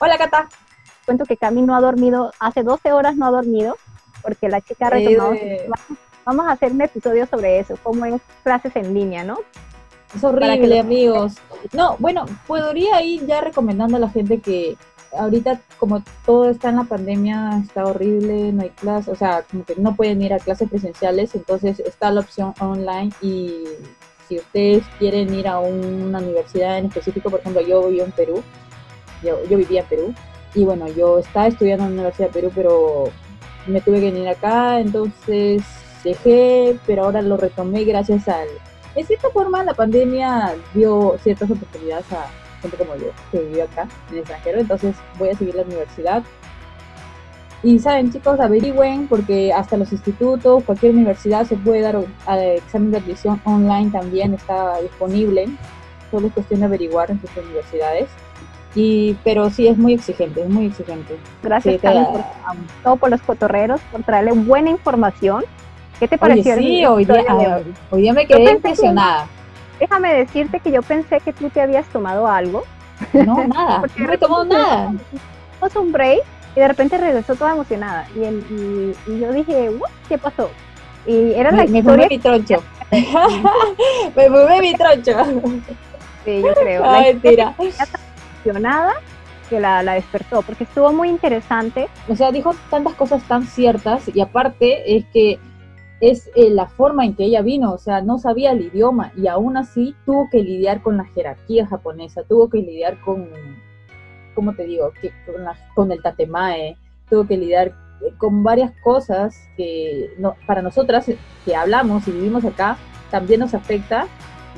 Hola, Cata. Cuento que Cami no ha dormido, hace 12 horas no ha dormido, porque la chica ha retomado. Eh. Vamos a hacer un episodio sobre eso, cómo es clases en línea, ¿no? Es horrible, amigos. No, bueno, podría ir ya recomendando a la gente que ahorita como todo está en la pandemia, está horrible, no hay clases, o sea, como que no pueden ir a clases presenciales, entonces está la opción online y si ustedes quieren ir a una universidad en específico, por ejemplo, yo vivo en Perú, yo, yo vivía en Perú, y bueno, yo estaba estudiando en la Universidad de Perú, pero me tuve que venir acá, entonces dejé, pero ahora lo retomé gracias al... En cierta forma, la pandemia dio ciertas oportunidades a gente como yo, que vive acá, en el extranjero, entonces voy a seguir la universidad. Y saben, chicos, averigüen, porque hasta los institutos, cualquier universidad se puede dar eh, examen de admisión online también, está disponible. Solo es cuestión de averiguar en sus universidades. Y, pero sí, es muy exigente, es muy exigente. Gracias, Sí, Cami, por, todo por los cotorreros, por traerle buena información. ¿Qué te Oye, pareció? el sí, hoy día, hoy? hoy día me quedé que- impresionada. Déjame decirte que yo pensé que tú te habías tomado algo. No, nada, no me tomó nada. Hicimos un break y de repente regresó toda emocionada. Y, el- y- y yo dije, "What? ¿qué pasó? Y era la Me, me fumé historia mi troncho. me fumé mi troncho. que yo creo. La Ay, historia tira. estaba tan emocionada que la, la despertó, porque estuvo muy interesante. O sea, dijo tantas cosas tan ciertas y aparte es que es eh, la forma en que ella vino, o sea, no sabía el idioma y aún así tuvo que lidiar con la jerarquía japonesa, tuvo que lidiar con, ¿cómo te digo? Con, el tatemae, tuvo que lidiar eh, con varias cosas que no, para nosotras que hablamos y vivimos acá también nos afecta.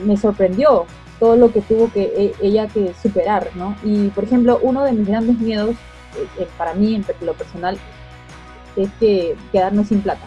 Me sorprendió todo lo que tuvo que e- ella que superar, ¿no? Y por ejemplo, uno de mis grandes miedos eh, eh, para mí en lo personal es que quedarme sin plata.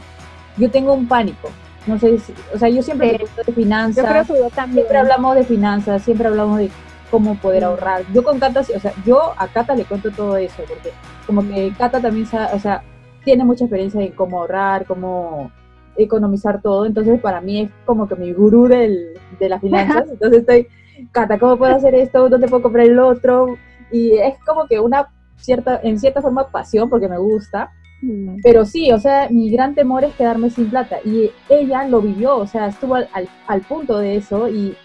Yo tengo un pánico. No sé, si- o sea, yo siempre Sí. de finanzas, Yo creo que yo también. siempre hablamos de finanzas, siempre hablamos de cómo poder Mm. ahorrar. Yo con Cata, o sea, yo a Cata le cuento todo eso, porque como que Cata también sabe, o sea, tiene mucha experiencia en cómo ahorrar, cómo economizar todo, entonces para mí es como que mi gurú del, de las finanzas, entonces estoy, Cata, ¿cómo puedo hacer esto? ¿Dónde puedo comprar el otro? Y es como que una cierta, en cierta forma pasión, porque me gusta, Mm. pero sí, o sea, mi gran temor es quedarme sin plata. Y ella lo vivió, o sea, estuvo al, al, al punto de eso y,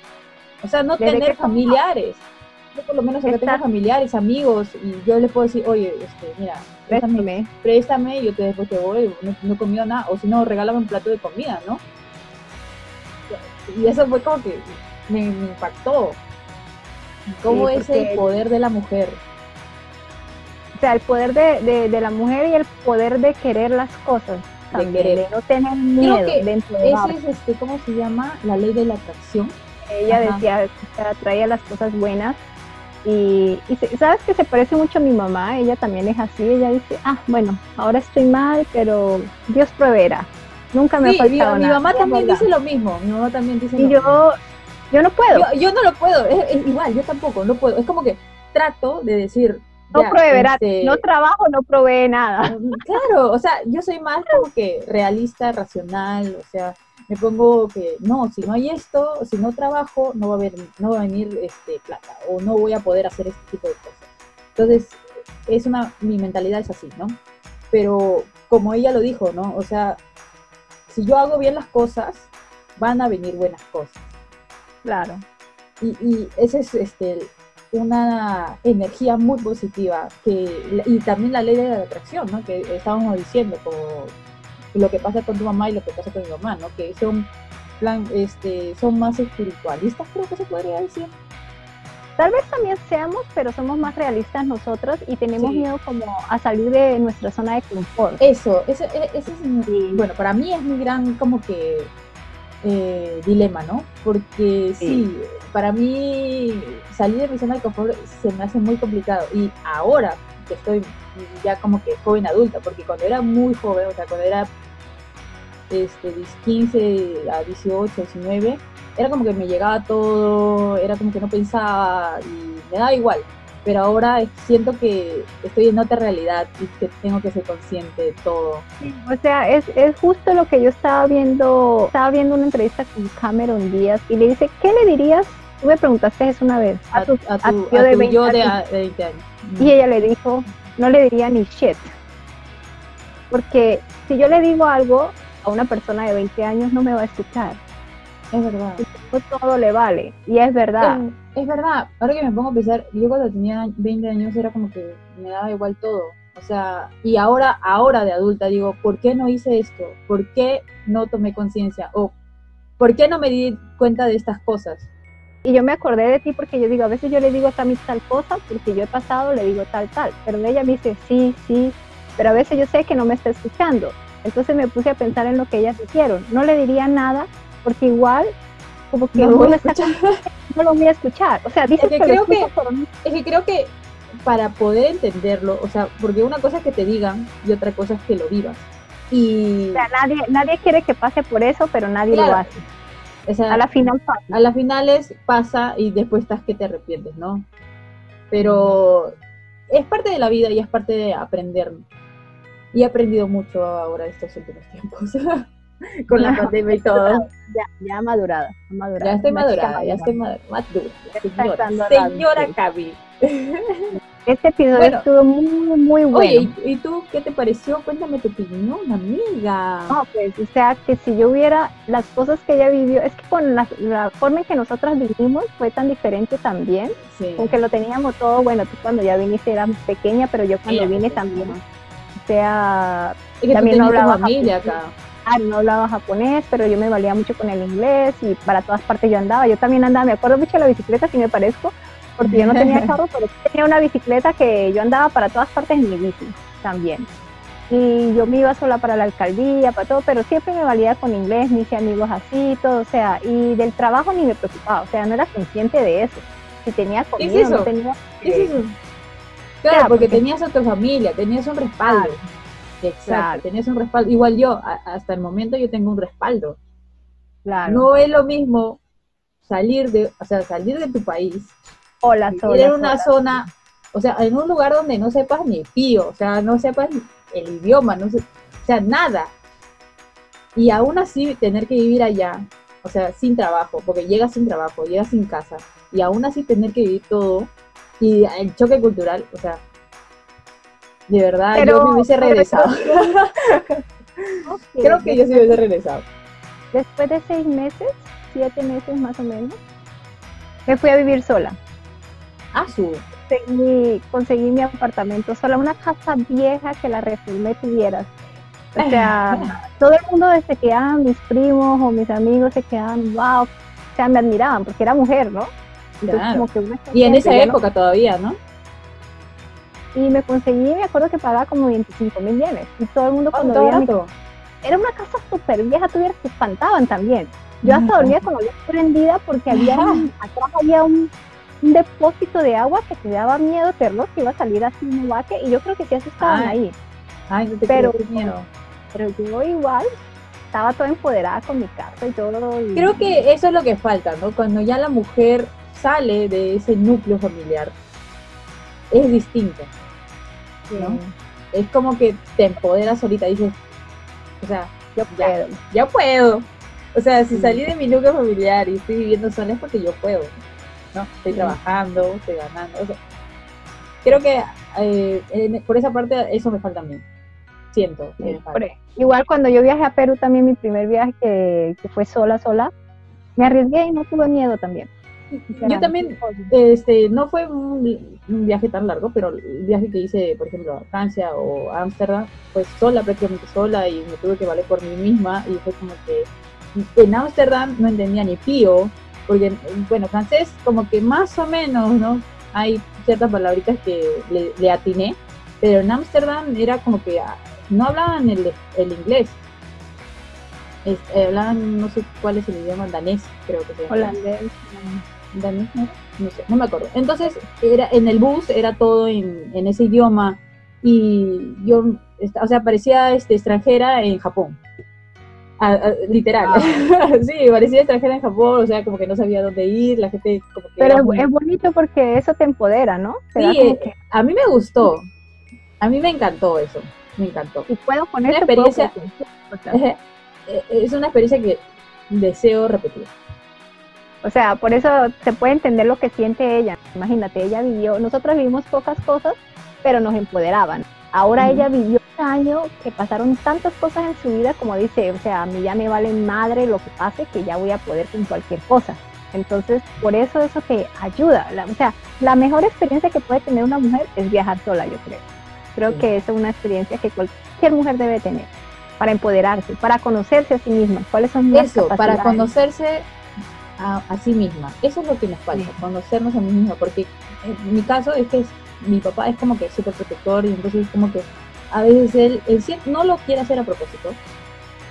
o sea, no Desde tener familiares. Yo por lo menos acá tengo familiares, amigos, y yo les puedo decir, oye, este, mira, préstame, Préstame. y yo te, después te voy, no, no he comido nada, o si no, regálame un plato de comida, ¿no? Y eso fue como que me, me impactó. ¿Cómo Sí, es el poder de la mujer? O sea, el poder de, de, de la mujer y el poder de querer las cosas. De También, de, querer. no tener miedo que dentro de Ese es, este, ¿cómo se llama? La ley de la atracción. Ella Ajá. decía que atraía las cosas buenas. Y, y sabes que se parece mucho a mi mamá, ella también es así, ella dice, ah, bueno, ahora estoy mal, pero Dios proveerá. Nunca me Sí, ha mi, faltado mi nada. mamá Y es también dice lo mismo. Mi mamá también dice Y lo mismo. Yo, no puedo, Yo, yo no lo puedo. Es, es igual, yo tampoco, no puedo. Es como que trato de decir. no ya, este, no trabajo, no provee nada. Claro, o sea, yo soy más como que realista, racional, o sea, me pongo que no, si no hay esto, si no trabajo, no va a haber, no va a venir este plata o no voy a poder hacer este tipo de cosas. Entonces, es una, mi mentalidad es así, ¿no? Pero como ella lo dijo, ¿no? O sea, si yo hago bien las cosas, van a venir buenas cosas. Claro. Y, y esa es este, una energía muy positiva que, y también la ley de la atracción, ¿no? Que estábamos diciendo, como lo que pasa con tu mamá y lo que pasa con mi mamá, ¿no? Que son, plan, este, son más espiritualistas, creo que se podría decir. Tal vez también seamos, pero somos más realistas nosotros y tenemos Sí. miedo como a salir de nuestra zona de confort. Eso, ese, e- ese es, Sí. bueno, para mí es mi gran como que eh, dilema, ¿no? Porque sí. Sí. para mí salir de mi zona de confort se me hace muy complicado y ahora que estoy ya como que joven adulta, porque cuando era muy joven, o sea, cuando era este, de 15 a 18, 19, era como que me llegaba todo, era como que no pensaba y me daba igual. Pero ahora siento que estoy en otra realidad y que tengo que ser consciente de todo. O sea, es, es justo lo que yo estaba viendo, estaba viendo una entrevista con Cameron Díaz y le dice, ¿qué le dirías tú me preguntaste eso una vez, a, tu, a tu, yo, de, 20 años. Y ella le dijo, no le diría ni shit. Porque si yo le digo algo a una persona de 20 años, no me va a escuchar. Es verdad. Todo le vale. Y es verdad. Es, verdad. Ahora que me pongo a pensar, yo cuando tenía 20 años era como que me daba igual todo. O sea, y ahora, ahora de adulta digo, ¿por qué no hice esto? ¿Por qué no tomé conciencia? O ¿por qué no me di cuenta de estas cosas? Y yo me acordé de ti porque yo digo, a veces yo le digo a Cami tal cosa, porque yo he pasado, le digo tal, tal. Pero ella me dice, sí, sí, pero a veces yo sé que no me está escuchando. Entonces me puse a pensar en lo que ellas hicieron. No le diría nada porque igual como que no, lo voy a escuchar. O sea, dice que, creo que, es que creo que para poder entenderlo, o sea, porque una cosa es que te digan y otra cosa es que lo vivas. Y... O sea, nadie, nadie quiere que pase por eso, pero nadie lo hace. O sea, a la final pasa. A las finales pasa y después estás que te arrepientes, ¿no? Pero es parte de la vida y es parte de aprender. Y he aprendido mucho ahora estos últimos tiempos. con la pandemia y todo. Ya, ya madurada, madurada. Ya estoy madurada, ya estoy madurada. Señora, señora Cabi. Este episodio estuvo muy, muy bueno. Oye, ¿y, tú qué te pareció? Cuéntame tu opinión, amiga. No, pues, o sea, que si yo hubiera las cosas que ella vivió, es que con la, forma en que nosotras vivimos fue tan diferente también, sí. aunque lo teníamos todo, bueno, tú cuando ya viniste eras pequeña, pero yo cuando vine también, o sea, también no hablaba familia acá no hablaba japonés, pero yo me valía mucho con el inglés y para todas partes yo andaba. Yo también andaba, me acuerdo mucho de la bicicleta, si me parezco, porque yo no tenía carro, pero tenía una bicicleta que yo andaba para todas partes en mi bici también. Y yo me iba sola para la alcaldía, para todo, pero siempre me valía con inglés, me hice amigos así, todo, o sea, y del trabajo ni me preocupaba, o sea, no era consciente de eso. Si tenía comida, no tenía... ¿Qué es eso? Claro, porque, tenías a tu familia, tenías un respaldo. Exacto, tenías un respaldo. Igual yo, hasta el momento yo tengo un respaldo. Claro. No es lo mismo salir de, o sea, salir de tu país. O la zona. en una zona, o sea, en un lugar donde no sepas ni pío, o sea, no sepas el idioma, no sé, o sea, nada. Y aún así tener que vivir allá, o sea, sin trabajo, porque llegas sin trabajo, llegas sin casa, y aún así tener que vivir todo, y el choque cultural, o sea, de verdad, yo me hubiese regresado. Creo que yo sí hubiese regresado. Después de seis meses, siete meses más o menos, me fui a vivir sola. Ah, su. Conseguí, mi apartamento sola, una casa vieja que la reformé tuvieras. O sea, todo el mundo se quedaban, mis primos o mis amigos se quedaban, wow, o sea, me admiraban porque era mujer, ¿no? y en esa época todavía, ¿no? Y me conseguí, me acuerdo que pagaba como 25 mil yenes. Y todo el mundo cuando veía Era una casa súper vieja, tuviera se espantaban también. Yo hasta dormía con la luz prendida porque había atrás había un, depósito de agua que te daba miedo, terror, que iba a salir así un vaque, y yo creo que sí estaban ahí. Ay, no te pero, miedo. pero yo igual estaba toda empoderada con mi casa y todo. Creo que eso es lo que falta, ¿no? Cuando ya la mujer sale de ese núcleo familiar, es distinto. Es como que te empoderas solita, dices, o sea, yo puedo, ya, puedo. O sea, si salí de mi núcleo familiar y estoy viviendo sola es porque yo puedo, ¿no? Estoy trabajando, estoy ganando. creo que eh, por esa parte eso me falta a mí. Siento. Igual cuando yo viajé a Perú también, mi primer viaje que, que fue sola, sola, me arriesgué y no tuve miedo también. Yo también, este, no fue un, viaje tan largo, pero el viaje que hice, por ejemplo, a Francia o a Ámsterdam, pues sola, prácticamente sola, y me tuve que valer por mí misma, y fue como que en Ámsterdam no entendía ni pío, porque, bueno, francés como que más o menos, ¿no? Hay ciertas palabritas que le, atiné, pero en Ámsterdam era como que ah, no hablaban el, el inglés, eh, hablaban, no sé cuál es el idioma, danés, creo que se llama. Holandés no sé, no me acuerdo. Entonces, era en el bus era todo en, en ese idioma y yo, o sea, parecía este, extranjera en Japón. literal. Ah. sí, parecía extranjera en Japón, o sea, como que no sabía dónde ir, la gente como que... Pero es bonito porque eso te empodera, ¿no? sí, eh, a mí me gustó, a mí me encantó eso, me encantó. Y puedo poner una experiencia, es una experiencia que deseo repetir. O sea, por eso se puede entender lo que siente ella. Imagínate, ella vivió, nosotros vivimos pocas cosas, pero nos empoderaban. Ahora ella vivió un año que pasaron tantas cosas en su vida como dice, o sea, a mí ya me vale madre lo que pase, que ya voy a poder con cualquier cosa. Entonces, por eso eso te ayuda. o sea, la mejor experiencia que puede tener una mujer es viajar sola, yo creo. Creo que es una experiencia que cualquier mujer debe tener para empoderarse, para conocerse a sí misma. ¿Cuáles son las Eso, para conocerse a, sí misma. Eso es lo que nos falta, conocernos a mí misma, porque en mi caso es que mi papá es como que súper protector y entonces como que a veces él, él no lo quiere hacer a propósito,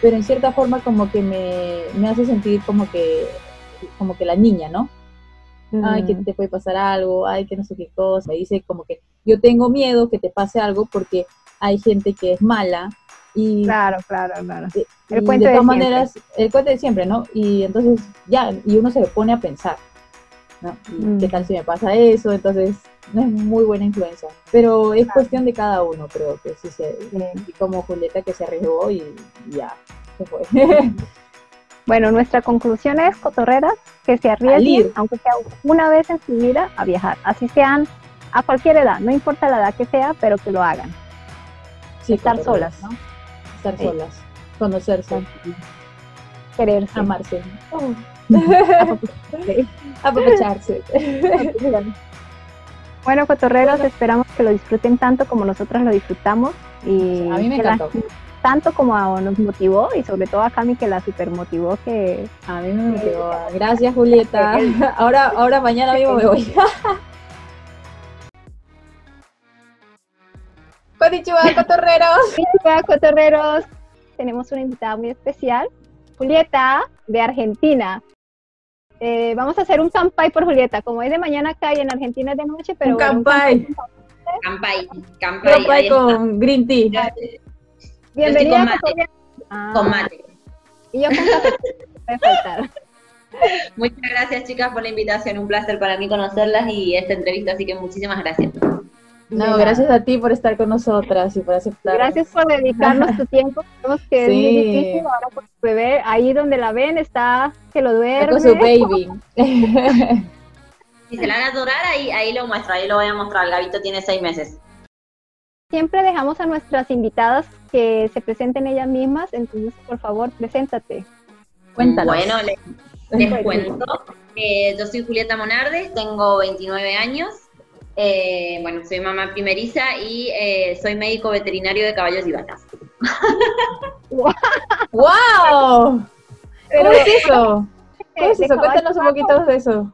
pero en cierta forma como que me, me hace sentir como que como que la niña, ¿no? Ay, que te puede pasar algo, ay, que no sé qué cosa. Me dice como que yo tengo miedo que te pase algo porque hay gente que es mala y claro, claro, claro. El cuento de, todas maneras, el cuento de siempre, ¿no? Y entonces ya, y uno se pone a pensar, ¿no? ¿Qué mm. tal si me pasa eso? Entonces, no es muy buena influencia. Pero es cuestión de cada uno, creo que sí se, como Julieta que se arriesgó y, ya, se fue. Bueno, nuestra conclusión es, cotorreras, que se arriesguen, aunque sea una vez en su vida, a viajar. Así sean a cualquier edad, no importa la edad que sea, pero que lo hagan. Sí, Estar solas, ¿no? Estar solas, conocerse. Quererse. Amarse. Aprovecharse. bueno, cotorreros, esperamos que lo disfruten tanto como nosotros lo disfrutamos. Y a mí me encantó tanto como nos motivó y sobre todo a Cami que la super motivó que... A mí me motivó. Gracias Julieta. ahora, ahora mañana mismo me voy. Konnichiwa, cotorreros. Konnichiwa, cotorreros. Tenemos una invitada muy especial, Julieta, de Argentina. Eh, vamos a hacer un campai por Julieta. Como es de mañana acá y en Argentina es de noche, pero... Un campai. Campai. Campai, con green tea. Bienvenida. Con mate. Y yo con café. Muchas gracias chicas por la invitación, un placer para mí conocerlas y esta entrevista, así que muchísimas gracias. No, gracias a ti por estar con nosotras y por aceptar. Gracias por dedicarnos tu tiempo. Sabemos que es muy difícil ahora por su bebé. Ahí donde la ven está que lo duerme. con su baby. si se la van a adorar, ahí, ahí lo muestro, ahí lo voy a mostrar. El gabito tiene seis meses. Siempre dejamos a nuestras invitadas que se presenten ellas mismas, entonces por favor, preséntate. Cuéntanos. Bueno, les, cuento. yo soy Julieta Monardes, tengo 29 años. Eh, bueno, soy mamá primeriza y eh, soy médico veterinario de caballos y vacas. ¡Wow! ¿Cómo es eso? ¿Cómo es eso? Cuéntanos un poquito de eso.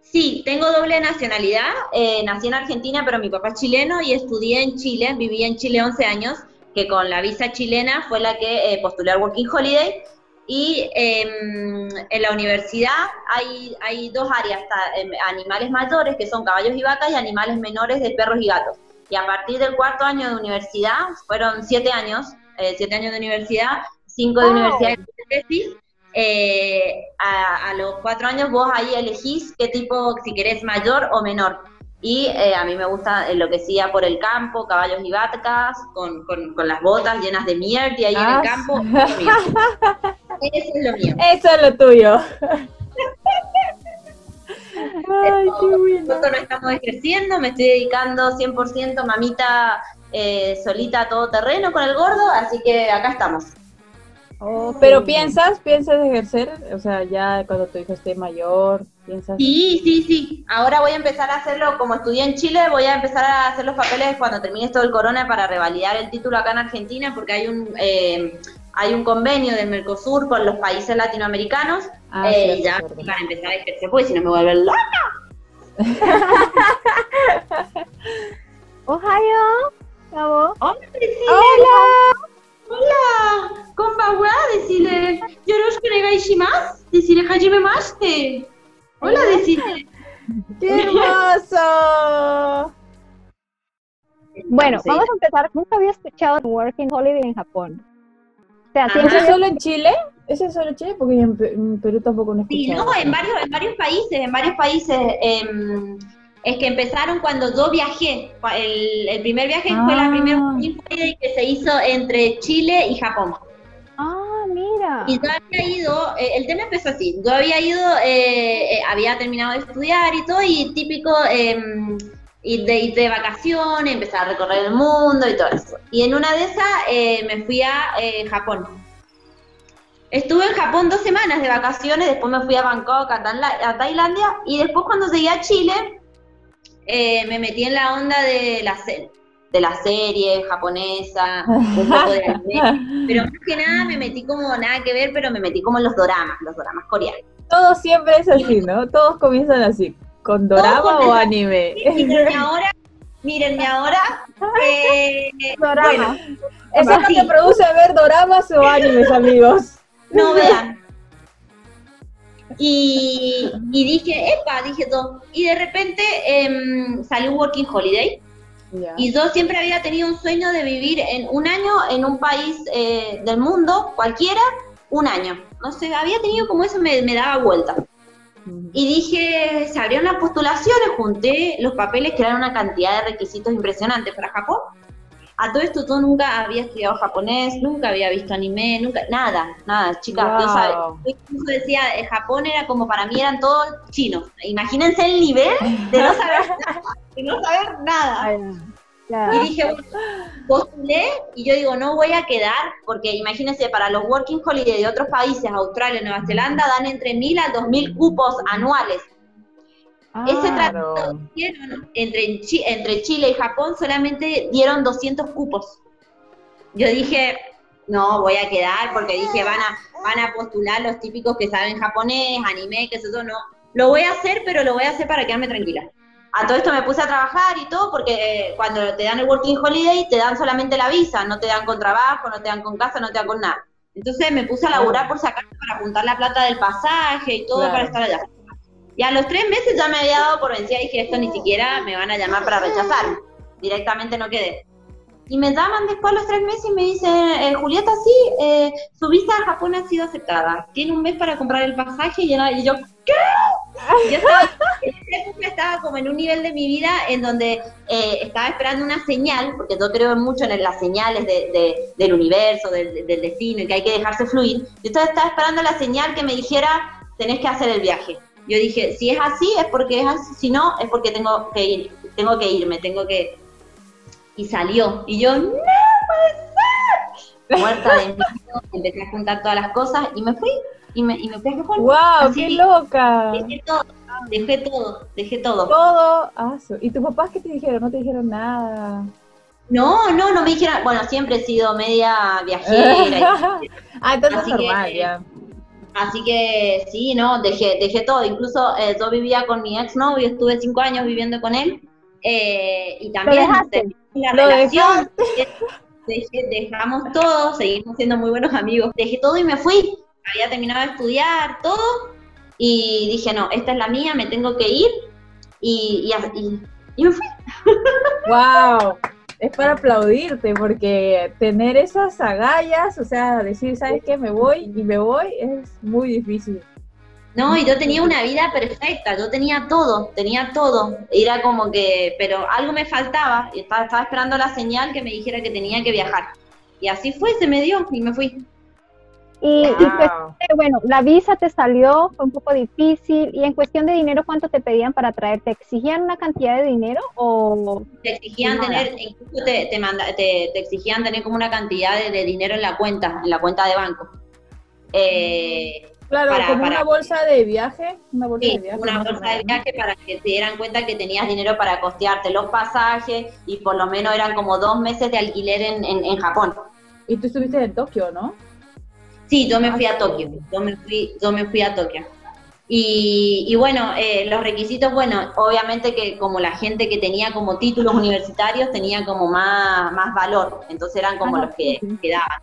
Sí, tengo doble nacionalidad. Eh, nací en Argentina, pero mi papá es chileno y estudié en Chile. Viví en Chile 11 años, que con la visa chilena fue la que eh, postulé al Working Holiday. Y em, en la universidad hay, hay dos áreas, em, animales mayores, que son caballos y vacas, y animales menores de perros y gatos. Y a partir del cuarto año de universidad, fueron siete años, eh, siete años de universidad, cinco de universidad de tesis, eh, a, los cuatro años vos ahí elegís qué tipo, si querés mayor o menor. Y eh, a mí me gusta lo que decía por el campo, caballos y vacas, con, con, las botas llenas de mierda y ahí en el ah, campo. Eso es lo mío. Eso es lo tuyo. Ay, qué Nosotros lo estamos ejerciendo, me estoy dedicando 100% mamita eh, solita a todo terreno con el gordo, así que acá estamos. Pero piensas, piensas ejercer, o sea, ya cuando tu hijo esté mayor, piensas. Sí, sí, sí. Ahora voy a empezar a hacerlo, como estudié en Chile, voy a empezar a hacer los papeles cuando termine todo el corona para revalidar el título acá en Argentina, porque hay un eh, hay un convenio del Mercosur con los países latinoamericanos. Ah, eh, ya para empezar a ejercer, porque si no me vuelve loca. Ohio. Hola. Hola. Hola, konbanwa, decirle, yoroshiku onegaishimasu, decirle hajime mashite. Hola, decirle. ¡Qué hermoso! Bueno, vamos a empezar. Nunca había escuchado Working Holiday en Japón. O sea, ¿Eso es solo en Chile? ¿Eso es solo en Chile? Porque en, Perú tampoco no he. Sí, no, en varios, en varios países, en varios países. Eh, es que empezaron cuando yo viajé. El, primer viaje fue la primera ah. que se hizo entre Chile y Japón. Y yo había ido, eh, el tema empezó así, yo había ido, eh, eh, había terminado de estudiar y todo, y típico em, ir de, ir de vacaciones, empezar a recorrer el mundo y todo eso. Y en una de esas me fui a Japón. Estuve en Japón dos semanas de vacaciones, después me fui a Bangkok, a, a Tailandia, y después cuando llegué a Chile, me metí en la onda de la, de la serie japonesa, un poco de anime, pero más que nada me metí como nada que ver, pero me metí como en los doramas, los doramas coreanos. Todo siempre es así, ¿no? Todos comienzan así, con dorama o anime. Mírenme ahora, mírenme ahora. Eh, dorama. Eso es lo que produce ver doramas o animes, amigos. No vean. Y, dije, epa, dije todo. Y de repente eh, salió Working Holiday y yo siempre había tenido un sueño de vivir en un año en un país eh, del mundo, cualquiera, un año. No sé, había tenido como eso, me, daba vuelta. Y dije, se abrieron las postulaciones, junté los papeles que eran una cantidad de requisitos impresionantes para Japón. A todo esto yo nunca había estudiado japonés, nunca había visto anime, nunca, nada, nada, chicas. Yo, incluso decía, eh, Japón era como para mí eran todos chinos. Imagínense el nivel de no saber nada, de no saber nada. Y dije, bueno, postulé y yo digo, no voy a quedar, porque imagínense, para los Working Holiday de otros países, Australia, Nueva Zelanda, dan entre mil a dos mil cupos anuales. Ese tratado entre, entre Chile y Japón solamente dieron 200 cupos. Yo dije, no, voy a quedar porque dije, van a, van a postular los típicos que saben japonés, anime, que eso, no. Lo voy a hacer, pero lo voy a hacer para quedarme tranquila. A todo esto me puse a trabajar y todo porque eh, cuando te dan el Working Holiday te dan solamente la visa, no te dan con trabajo, no te dan con casa, no te dan con nada. Entonces me puse a laburar por sacar para juntar la plata del pasaje y todo para estar allá. Y a los tres meses ya me había dado por vencida y dije, esto ni siquiera me van a llamar para rechazar. Directamente no quedé. Y me llaman después a los tres meses y me dicen, eh, Julieta, sí, eh, su visa a Japón ha sido aceptada. Tiene un mes para comprar el pasaje y, yo, ¿qué? Yo estaba, estaba como en un nivel de mi vida en donde eh, estaba esperando una señal, porque yo creo mucho en las señales del universo, del, del, destino, y que hay que dejarse fluir. Yo estaba esperando la señal que me dijera, tenés que hacer el viaje. Yo dije, si es así, es porque es así, si no, es porque tengo que ir, tengo que irme, tengo que... Y salió. Y yo, no puede ser. Muerta de miedo, empecé a juntar todas las cosas y me fui. Y me, y me fui a Japón. ¡Wow! ¡Qué loca! Dejé todo, dejé todo, dejé todo. Todo. Ah, ¿Y tus papás qué te dijeron? ¿No te dijeron nada? No, no, no me dijeron. Bueno, siempre he sido media viajera. ah, entonces es normal, ya. Así que sí, no, dejé, dejé todo. Incluso eh, yo vivía con mi ex novio, estuve cinco años viviendo con él. Eh, y también la relación. dejamos todo, seguimos siendo muy buenos amigos. Dejé todo y me fui. Había terminado de estudiar, todo. Y dije, no, esta es la mía, me tengo que ir. Y, y, y, y me fui. ¡Wow! Es para aplaudirte, porque tener esas agallas, o sea, decir, ¿sabes qué? Me voy y me voy, es muy difícil. No, y yo tenía una vida perfecta, yo tenía todo, tenía todo. Era como que, pero algo me faltaba, y estaba, estaba esperando la señal que me dijera que tenía que viajar. Y así fue, se me dio y me fui. Y, pues, eh, bueno, la visa te salió, fue un poco difícil. Y en cuestión de dinero, ¿cuánto te pedían para traer? ¿Te exigían una cantidad de dinero o...? Te exigían tener, incluso te, te, exigían tener como una cantidad de, dinero en la cuenta, en la cuenta de banco. Eh, claro, como una bolsa de viaje. Una bolsa de viaje, una bolsa de viaje para que te dieran cuenta que tenías dinero para costearte los pasajes y por lo menos eran como dos meses de alquiler en, en, en Japón. Y tú estuviste en Tokio, ¿no? Sí, yo me fui a Tokio, yo me fui, yo me fui a Tokio. Y, y bueno, eh, los requisitos, bueno, obviamente que como la gente que tenía como títulos universitarios tenía como más, más valor, entonces eran como ah, los que quedaban.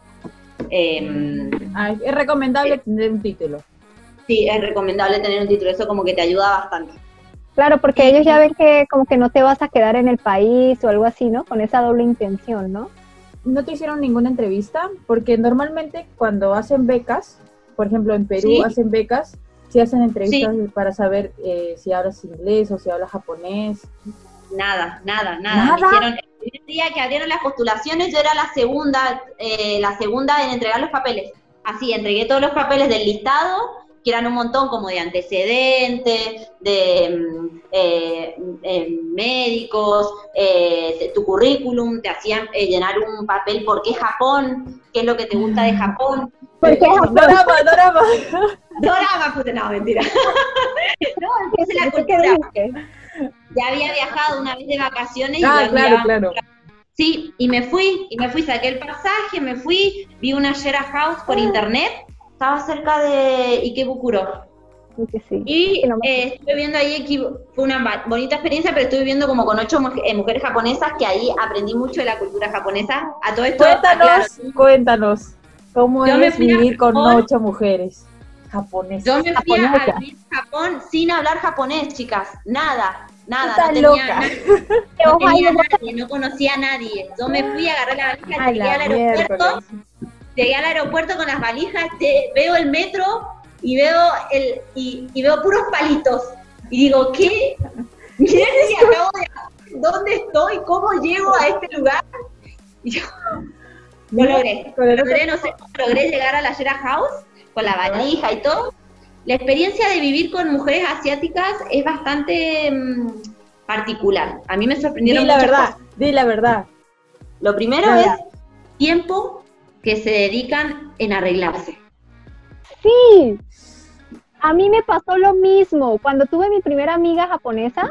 Em, ah, es recomendable eh, tener un título. Sí, es recomendable tener un título, eso como que te ayuda bastante. Claro, porque ellos ya ven que como que no te vas a quedar en el país o algo así, ¿no? Con esa doble intención, ¿no? No te hicieron ninguna entrevista, porque normalmente cuando hacen becas, por ejemplo en Perú hacen becas, si hacen entrevistas para saber eh, si hablas inglés o si hablas japonés. Nada, nada, nada. el día que abrieron las postulaciones, yo era la segunda, eh, la segunda en entregar los papeles. así, entregué todos los papeles del listado, que eran un montón como de antecedentes, de mm, eh, eh, médicos, eh, tu currículum, te hacían llenar un papel por qué Japón, qué es lo que te gusta de Japón. ¿Por qué Japón? Dorama, dorama. Dorama, puta, no, mentira. no, entonces la cultura. Ya había viajado una vez de vacaciones y Ah, ya claro, claro. Sí, y me fui, y me fui, saqué el pasaje, me fui, vi una Shera House por internet, estaba cerca de Ikebukuro. Sí. Y eh, estuve viendo ahí, fue una bonita experiencia, pero estuve viviendo como con ocho eh, mujeres japonesas, que ahí aprendí mucho de la cultura japonesa. A todo esto, Cuéntanos, aclaro, cuéntanos. ¿Cómo Yo es a vivir con ocho mujeres japonesas? yo me fui a vivir a Japón sin hablar japonés, chicas, nada, nada, no tenía, loca. nada, ¿Qué no tenía nadie, no conocía a nadie. Yo me fui, agarré la valija, A llegué la al aeropuerto, miércoles. Llegué al aeropuerto con las valijas, veo el metro y veo el y, y veo puros palitos. Y digo, ¿qué? Y acabo de- ¿Dónde estoy? ¿Cómo llego a este lugar? Y yo, lo logré. Lo logré, no sé cómo logré llegar a la Shera House con la valija y todo. La experiencia de vivir con mujeres asiáticas es bastante mm, particular. A mí me Di sorprendieron la muchas verdad, cosas. di la verdad. Lo primero La es tiempo que se dedican en arreglarse. Sí, a mí me pasó lo mismo. Cuando tuve mi primera amiga japonesa,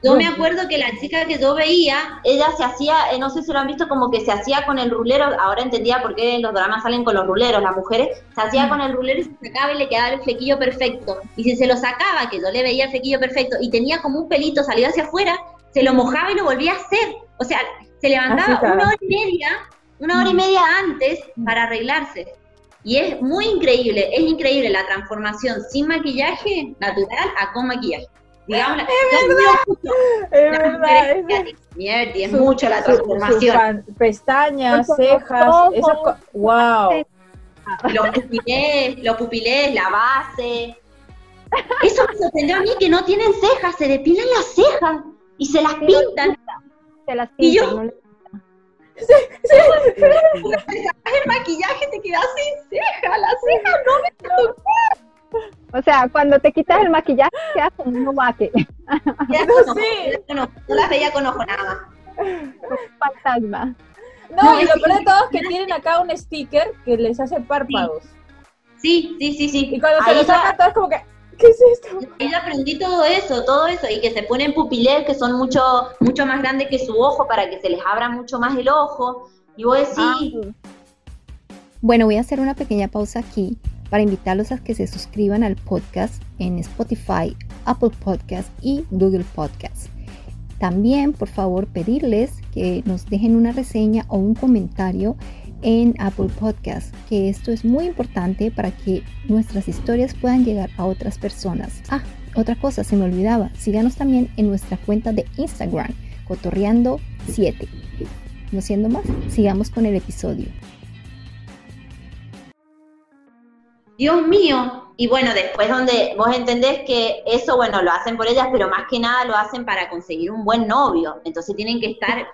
Yo me acuerdo que la chica que yo veía, ella se hacía, eh, no sé si lo han visto, como que se hacía con el rulero, ahora entendía por qué los dramas salen con los ruleros, las mujeres, se hacía con el rulero y se sacaba y le quedaba el flequillo perfecto. Y si se lo sacaba, que yo le veía el flequillo perfecto, y tenía como un pelito salido hacia afuera, se lo mojaba y lo volvía a hacer. O sea, se levantaba una hora y media, una hora y media antes para arreglarse. Y es muy increíble, es increíble la transformación sin maquillaje natural a con maquillaje. Digamos, Es verdad. mujeres es- asiáticas, mierda, es su- mucho la su- transformación. pestañas, Con cejas, esas wow. Los pupilés, los pupilés, la base. Eso me sorprendió a mí que no tienen cejas, se depilan las cejas y se las pintan. se las Y yo- ¿no? Le- El maquillaje te queda sin ceja, las cejas no O sea, cuando te quitas el maquillaje, quedas como un vaque, me No sé. ojo, no las veía con ojo nada fantasma. No, y lo peor de todo es que tienen acá un sticker que les hace párpados. Sí, sí, sí, sí. Y cuando se Ahí lo ya- sacan todo es como que, ¿qué es esto? Ahí aprendí todo eso, todo eso, y que se ponen pupilés que son mucho, mucho más grandes que su ojo para que se les abra mucho más el ojo. Y vos decís, Bueno, voy a hacer una pequeña pausa aquí para invitarlos a que se suscriban al podcast en Spotify, Apple Podcast y Google Podcast. También, por favor, pedirles que nos dejen una reseña o un comentario en Apple Podcast, que esto es muy importante para que nuestras historias puedan llegar a otras personas. Ah, otra cosa, se me olvidaba, síganos también en nuestra cuenta de Instagram, cotorreando7. No siendo más, sigamos con el episodio. Dios mío. Y bueno, después donde vos entendés que eso, bueno, lo hacen por ellas, pero más que nada lo hacen para conseguir un buen novio. Entonces tienen que estar,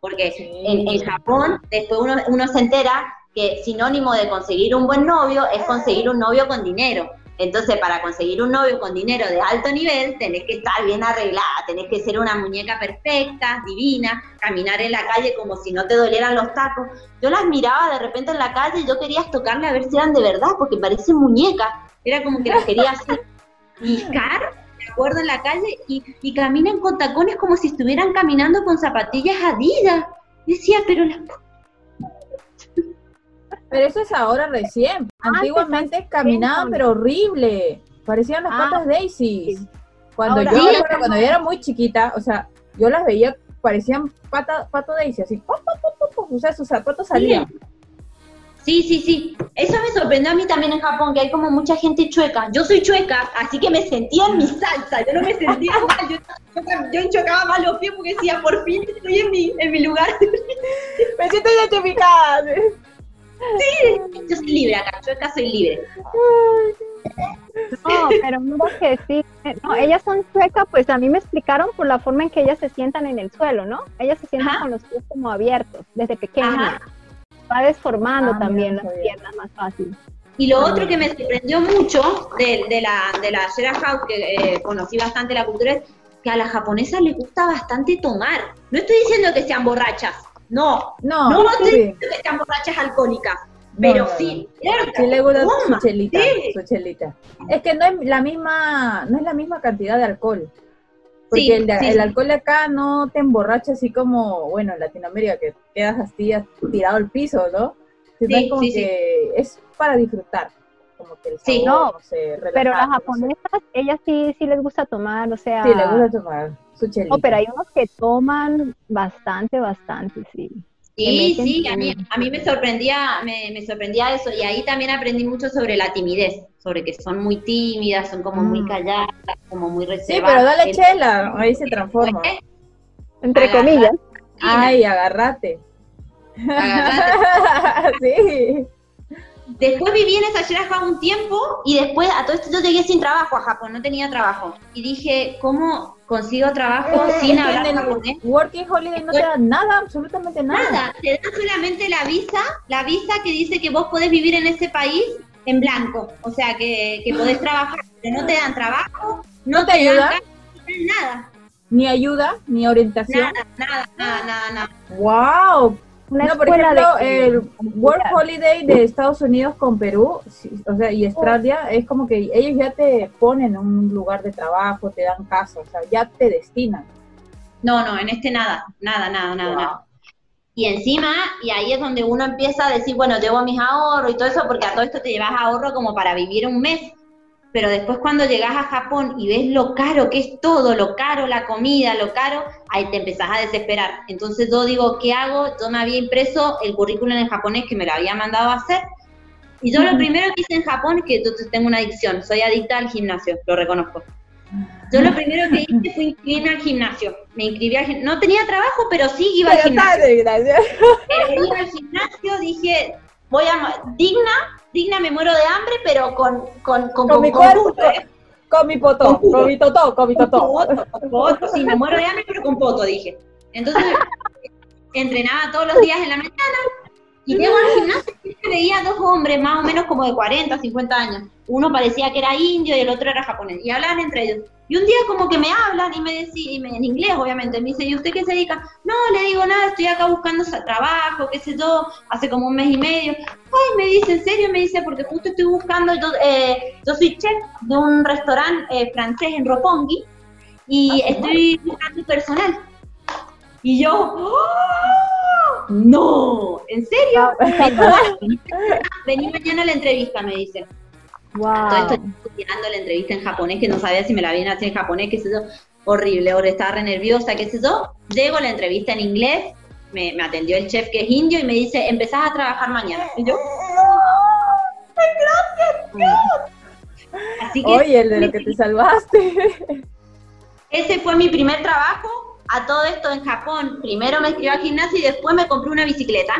porque Sí. en, en Japón después uno, uno se entera que sinónimo de conseguir un buen novio es conseguir un novio con dinero. Entonces, para conseguir un novio con dinero de alto nivel, tenés que estar bien arreglada, tenés que ser una muñeca perfecta, divina, caminar en la calle como si no te dolieran los tacos. Yo las miraba de repente en la calle y yo quería tocarle a ver si eran de verdad, porque parecen muñecas. Era como que las quería hacer picar, me acuerdo, en la calle y, y caminan con tacones como si estuvieran caminando con zapatillas Adidas. Decía, pero las Pero eso es ahora recién. Antiguamente caminaban, pero horrible. Parecían las Ah, patas Daisy. Cuando Ahora- yo, Sí. cuando yo era muy chiquita, o sea, yo las veía, parecían pata, pato Daisy, así, pop, pop, pop, pop, pop, o sea, sus zapatos salían. Sí, sí, sí. Eso me sorprendió a mí también en Japón, que hay como mucha gente chueca. Yo soy chueca, así que me sentía en mi salsa. Yo no me sentía mal. Yo, yo, yo chocaba mal los pies porque decía, por fin estoy en mi, en mi lugar. Me siento identificada. Yo soy libre acá, chueca soy libre. No, pero mira que sí. No, ellas son chuecas, pues a mí me explicaron por la forma en que ellas se sientan en el suelo, ¿no? Ellas se sientan Ajá. con los pies como abiertos desde pequeñas. Ajá. Va desformando Ah, también no las piernas más fácil. Y lo otro que me sorprendió mucho de, de la, de la Shera House, que eh, conocí bastante la cultura, es que a las japonesas les gusta bastante tomar. No estoy diciendo que sean borrachas, no. No, No, estoy sí. diciendo que sean borrachas alcohólicas, pero no, sí, Sí le gusta su chelita, sí. su chelita. Es que no es la misma, no es la misma cantidad de alcohol. Porque Sí, el, sí, sí. alcohol acá no te emborracha así como, bueno, en Latinoamérica que quedas así tirado al piso, ¿no? Sino Sí, como sí, sí. que es para disfrutar, como que el Sí. sabor, No, sé, Pero las no sé. japonesas, ellas sí, sí les gusta tomar, o sea... Sí, le gusta tomar su chelita. No, pero hay unos que toman bastante, bastante, sí. Sí, sí, a mí, a mí me sorprendía, me, me sorprendía eso, y ahí también aprendí mucho sobre la timidez, sobre que son muy tímidas, son como muy Mm. calladas, como muy Sí, reservadas. pero dale El- chela, ahí se transforma. Entre Agarrar. comillas. Ay, agárrate. Agarrate. sí. Después viví en esa Sheraha un tiempo y después a todo esto yo llegué sin trabajo a Japón, no tenía trabajo. Y dije, ¿cómo consigo trabajo Eh, sin hablar en el japonés? Working Holiday no te da nada, absolutamente nada. Nada, te dan solamente la visa, la visa que dice que vos podés vivir en ese país en blanco. O sea, que, que podés trabajar, pero no te dan trabajo, no, ¿No te dan ayuda? gas, no te dan nada, Ni ayuda, ni orientación. nada, nada, nada, nada, nada. ¡Wow! Una No, por ejemplo, de- el Work Holiday de Estados Unidos con Perú, o sea, y Australia, es como que ellos ya te ponen un lugar de trabajo, te dan casa, o sea, ya te destinan. No, no, en este nada, nada, nada, nada, Wow. nada. Y encima, y ahí es donde uno empieza a decir, bueno, llevo mis ahorros y todo eso, porque a todo esto te llevas ahorro como para vivir un mes. Pero después cuando llegas a Japón y ves lo caro que es todo, lo caro, la comida, lo caro, ahí te empezás a desesperar. Entonces yo digo, ¿qué hago? Yo me había impreso el currículum en japonés que me lo había mandado a hacer. Y yo lo primero que hice en Japón es que yo tengo una adicción, soy adicta al gimnasio, lo reconozco. Yo lo primero que hice fue inscribirme al gimnasio. Me inscribí al gimnasio. No tenía trabajo, pero sí iba al gimnasio. tarde. Pero iba al gimnasio, dije, voy a... Digna, digna me muero de hambre, pero con... Con, con, Con mi con cuerpo, ¿eh? con mi potó, con mi totó, con mi Con totó. poto, con poto, sí, me muero de hambre, pero con poto, dije. Entonces, entrenaba todos los días en la mañana y llego al gimnasio y veía dos hombres más o menos como de 40, 50 años. Uno parecía que era indio y el otro era japonés. Y hablaban entre ellos. Y un día como que me hablan y me decían, en inglés obviamente, me dice, ¿y usted qué se dedica? No, le digo nada, estoy acá buscando trabajo, qué sé yo, hace como un mes y medio. Ay, me dice, ¿en serio? Me dice, porque justo estoy buscando, yo, eh, yo soy chef de un restaurante eh, francés en Roppongi y estoy buscando personal. Y yo, ¡oh! no, ¿en serio? Vení, mañana a la entrevista, me dice. Todo esto Wow. estudiando la entrevista en japonés, que no sabía si me la habían hecho en japonés, qué sé yo. Horrible, ahora estaba re nerviosa, qué sé yo. Llego a la entrevista en inglés, me, me atendió el chef que es indio y me dice, empezás a trabajar mañana. Y yo, Así que Oye, el de lo que te salvaste. ese fue mi primer trabajo. A todo esto en Japón, primero me inscribí al gimnasio y después me compré una bicicleta,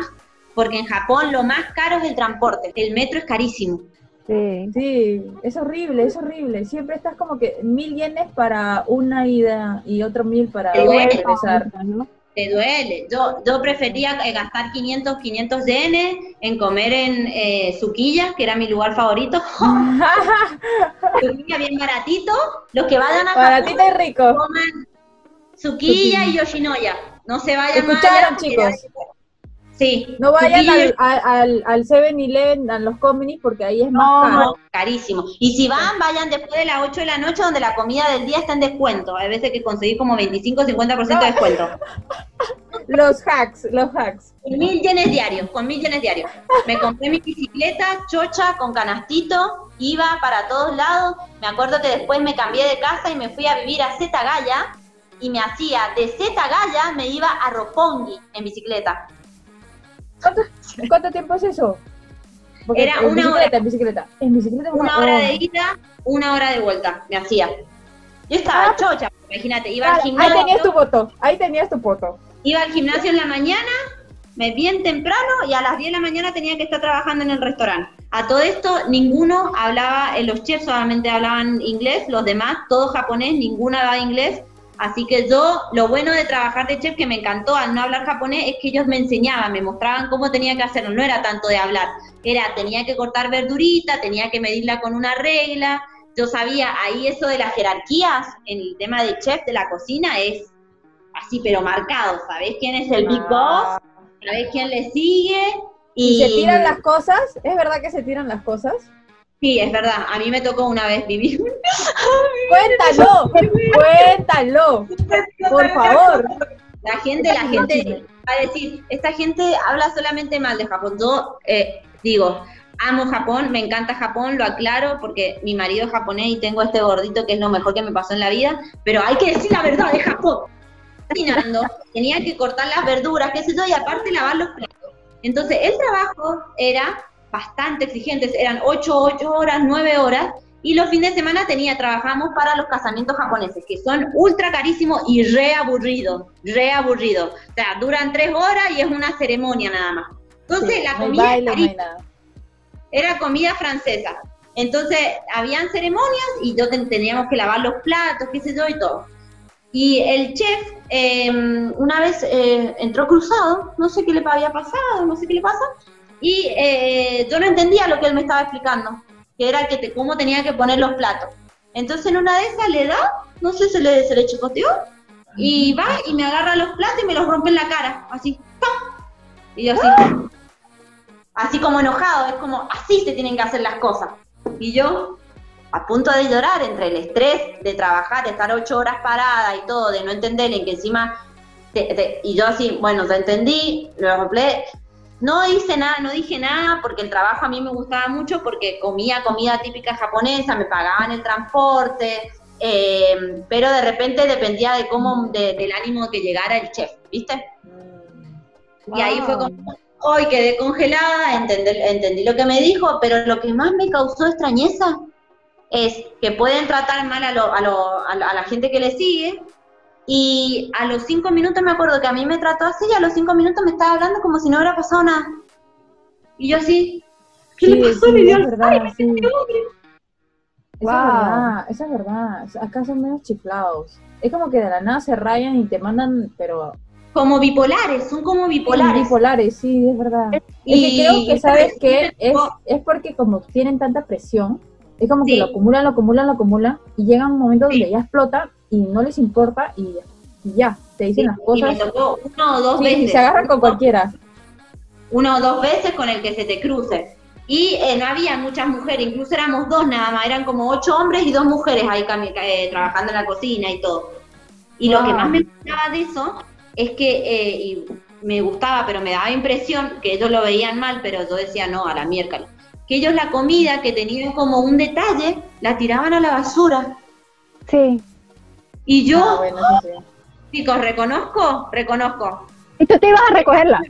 porque en Japón lo más caro es el transporte. El metro es carísimo. Sí. Sí, es horrible, es horrible. Siempre estás como que mil yenes para una ida y otro mil para Te duele. regresar. ¿no? Te duele. Yo, yo prefería gastar 500, 500 yenes en comer en eh, Suquilla, que era mi lugar favorito. Suquilla bien baratito. Los que vayan a Japón, Baratito y rico. coman Suquilla y Yoshinoya. No se vayan más Escucharon, allá, chicos. ya- Sí. No vayan al, al, al 7-Eleven, a los Cominis, porque ahí es más caro. carísimo. Y si van, vayan después de las 8 de la noche donde la comida del día está en descuento. Hay veces que conseguís como 25 50% de descuento. Los hacks, los hacks. Con mil yenes diarios, con mil yenes diarios. Me compré mi bicicleta, chocha, con canastito, iba para todos lados. Me acuerdo que después me cambié de casa y me fui a vivir a Zeta Gaya y me hacía de Zeta Gaya, me iba a Roppongi en bicicleta. ¿Cuánto, cuánto tiempo es eso? Porque Era en una bicicleta, hora. En bicicleta. En bicicleta Una hora de ida, una hora de vuelta, me hacía. Yo estaba chocha, imagínate, iba al Ah, Ahí gimnasio. tenías tu foto, ahí tenías tu foto. Iba al gimnasio en la mañana, me bien temprano y a las 10 de la mañana tenía que estar trabajando en el restaurante. A todo esto, ninguno hablaba, eh, los chefs solamente hablaban inglés, los demás, todo japonés, ninguno hablaba inglés. Así que yo, lo bueno de trabajar de chef que me encantó al no hablar japonés es que ellos me enseñaban, me mostraban cómo tenía que hacerlo. No era tanto de hablar, era tenía que cortar verdurita, tenía que medirla con una regla. Yo sabía, ahí eso de las jerarquías en el tema de chef de la cocina es así, pero marcado. ¿Sabés quién es el Big Ah. Boss? ¿Sabés quién le sigue? ¿Y se tiran las cosas? ¿Es verdad que se tiran las cosas? Sí, es verdad. A mí me tocó una vez vivir. Cuéntalo, cuéntalo, por favor. La gente, la gente va a decir, esta gente habla solamente mal de Japón. Yo eh, digo, amo Japón, me encanta Japón, lo aclaro porque mi marido es japonés y tengo este gordito que es lo mejor que me pasó en la vida, pero hay que decir la verdad de Japón. Cocinando, tenía que cortar las verduras, qué sé yo, y aparte lavar los platos. Entonces, el trabajo era bastante exigente, eran 8, 8 horas, 9 horas, y los fines de semana tenía, trabajamos para los casamientos japoneses, que son ultra carísimos y re aburridos, re aburridos. O sea, duran 3 horas y es una ceremonia nada más. Entonces, Sí, la comida carísima nada. era comida francesa. Entonces, habían ceremonias y yo ten- teníamos que lavar los platos, qué sé yo, y todo. Y el chef eh, una vez eh, entró cruzado, no sé qué le había pasado, no sé qué le pasa, y eh, yo no entendía lo que él me estaba explicando, que era que te- cómo tenía que poner los platos. Entonces, en una de esas le da, no sé, se le, se le chicoteó, y va y me agarra los platos y me los rompe en la cara, así, ¡pam! Y yo así, así como enojado, es como, así se tienen que hacer las cosas. Y yo, a punto de llorar entre el estrés de trabajar, de estar ocho horas parada y todo, de no entender en que encima, te- te- y yo así, bueno, lo entendí, lo rompé, no hice nada, no dije nada, porque el trabajo a mí me gustaba mucho, porque comía comida típica japonesa, me pagaban el transporte, eh, pero de repente dependía de cómo, de- del ánimo que llegara el chef, ¿viste? Y ahí fue como, hoy quedé congelada, entendí, entendí lo que me dijo, pero lo que más me causó extrañeza es que pueden tratar mal a, lo- a, lo- a la gente que le sigue, y a los cinco minutos me acuerdo que a mí me trató así, y a los cinco minutos me estaba hablando como si no hubiera pasado nada. Y yo así, ¿qué Sí, le pasó? sí, dio es verdad, sí. hombre. Eso Wow. es verdad, eso es verdad. Acá son medio chiflados. Es como que de la nada se rayan y te mandan, pero Como bipolares, son como bipolares. bipolares, sí, es verdad. Y- es que creo que, ¿sabes qué? Es, es porque como tienen tanta presión, es como que Sí. lo acumulan, lo acumulan, lo acumulan, y llega un momento Sí. donde ya explota y no les importa y, y ya, te dicen las Y me cosas. tocó una o dos Sí, veces. y se agarran con cualquiera. Una o dos veces con el que se te cruce. Y eh, no había muchas mujeres, incluso éramos dos nada más, eran como ocho hombres y dos mujeres ahí eh, trabajando en la cocina y todo. Y lo que más me gustaba de eso es que, eh, y me gustaba, pero me daba impresión que ellos lo veían mal, pero yo decía no, a la miércoles. Que ellos la comida que tenían como un detalle, la tiraban a la basura. Sí. Y yo, Ah, bueno, eso sí. chicos, reconozco, reconozco. Y tú te ibas a recogerla.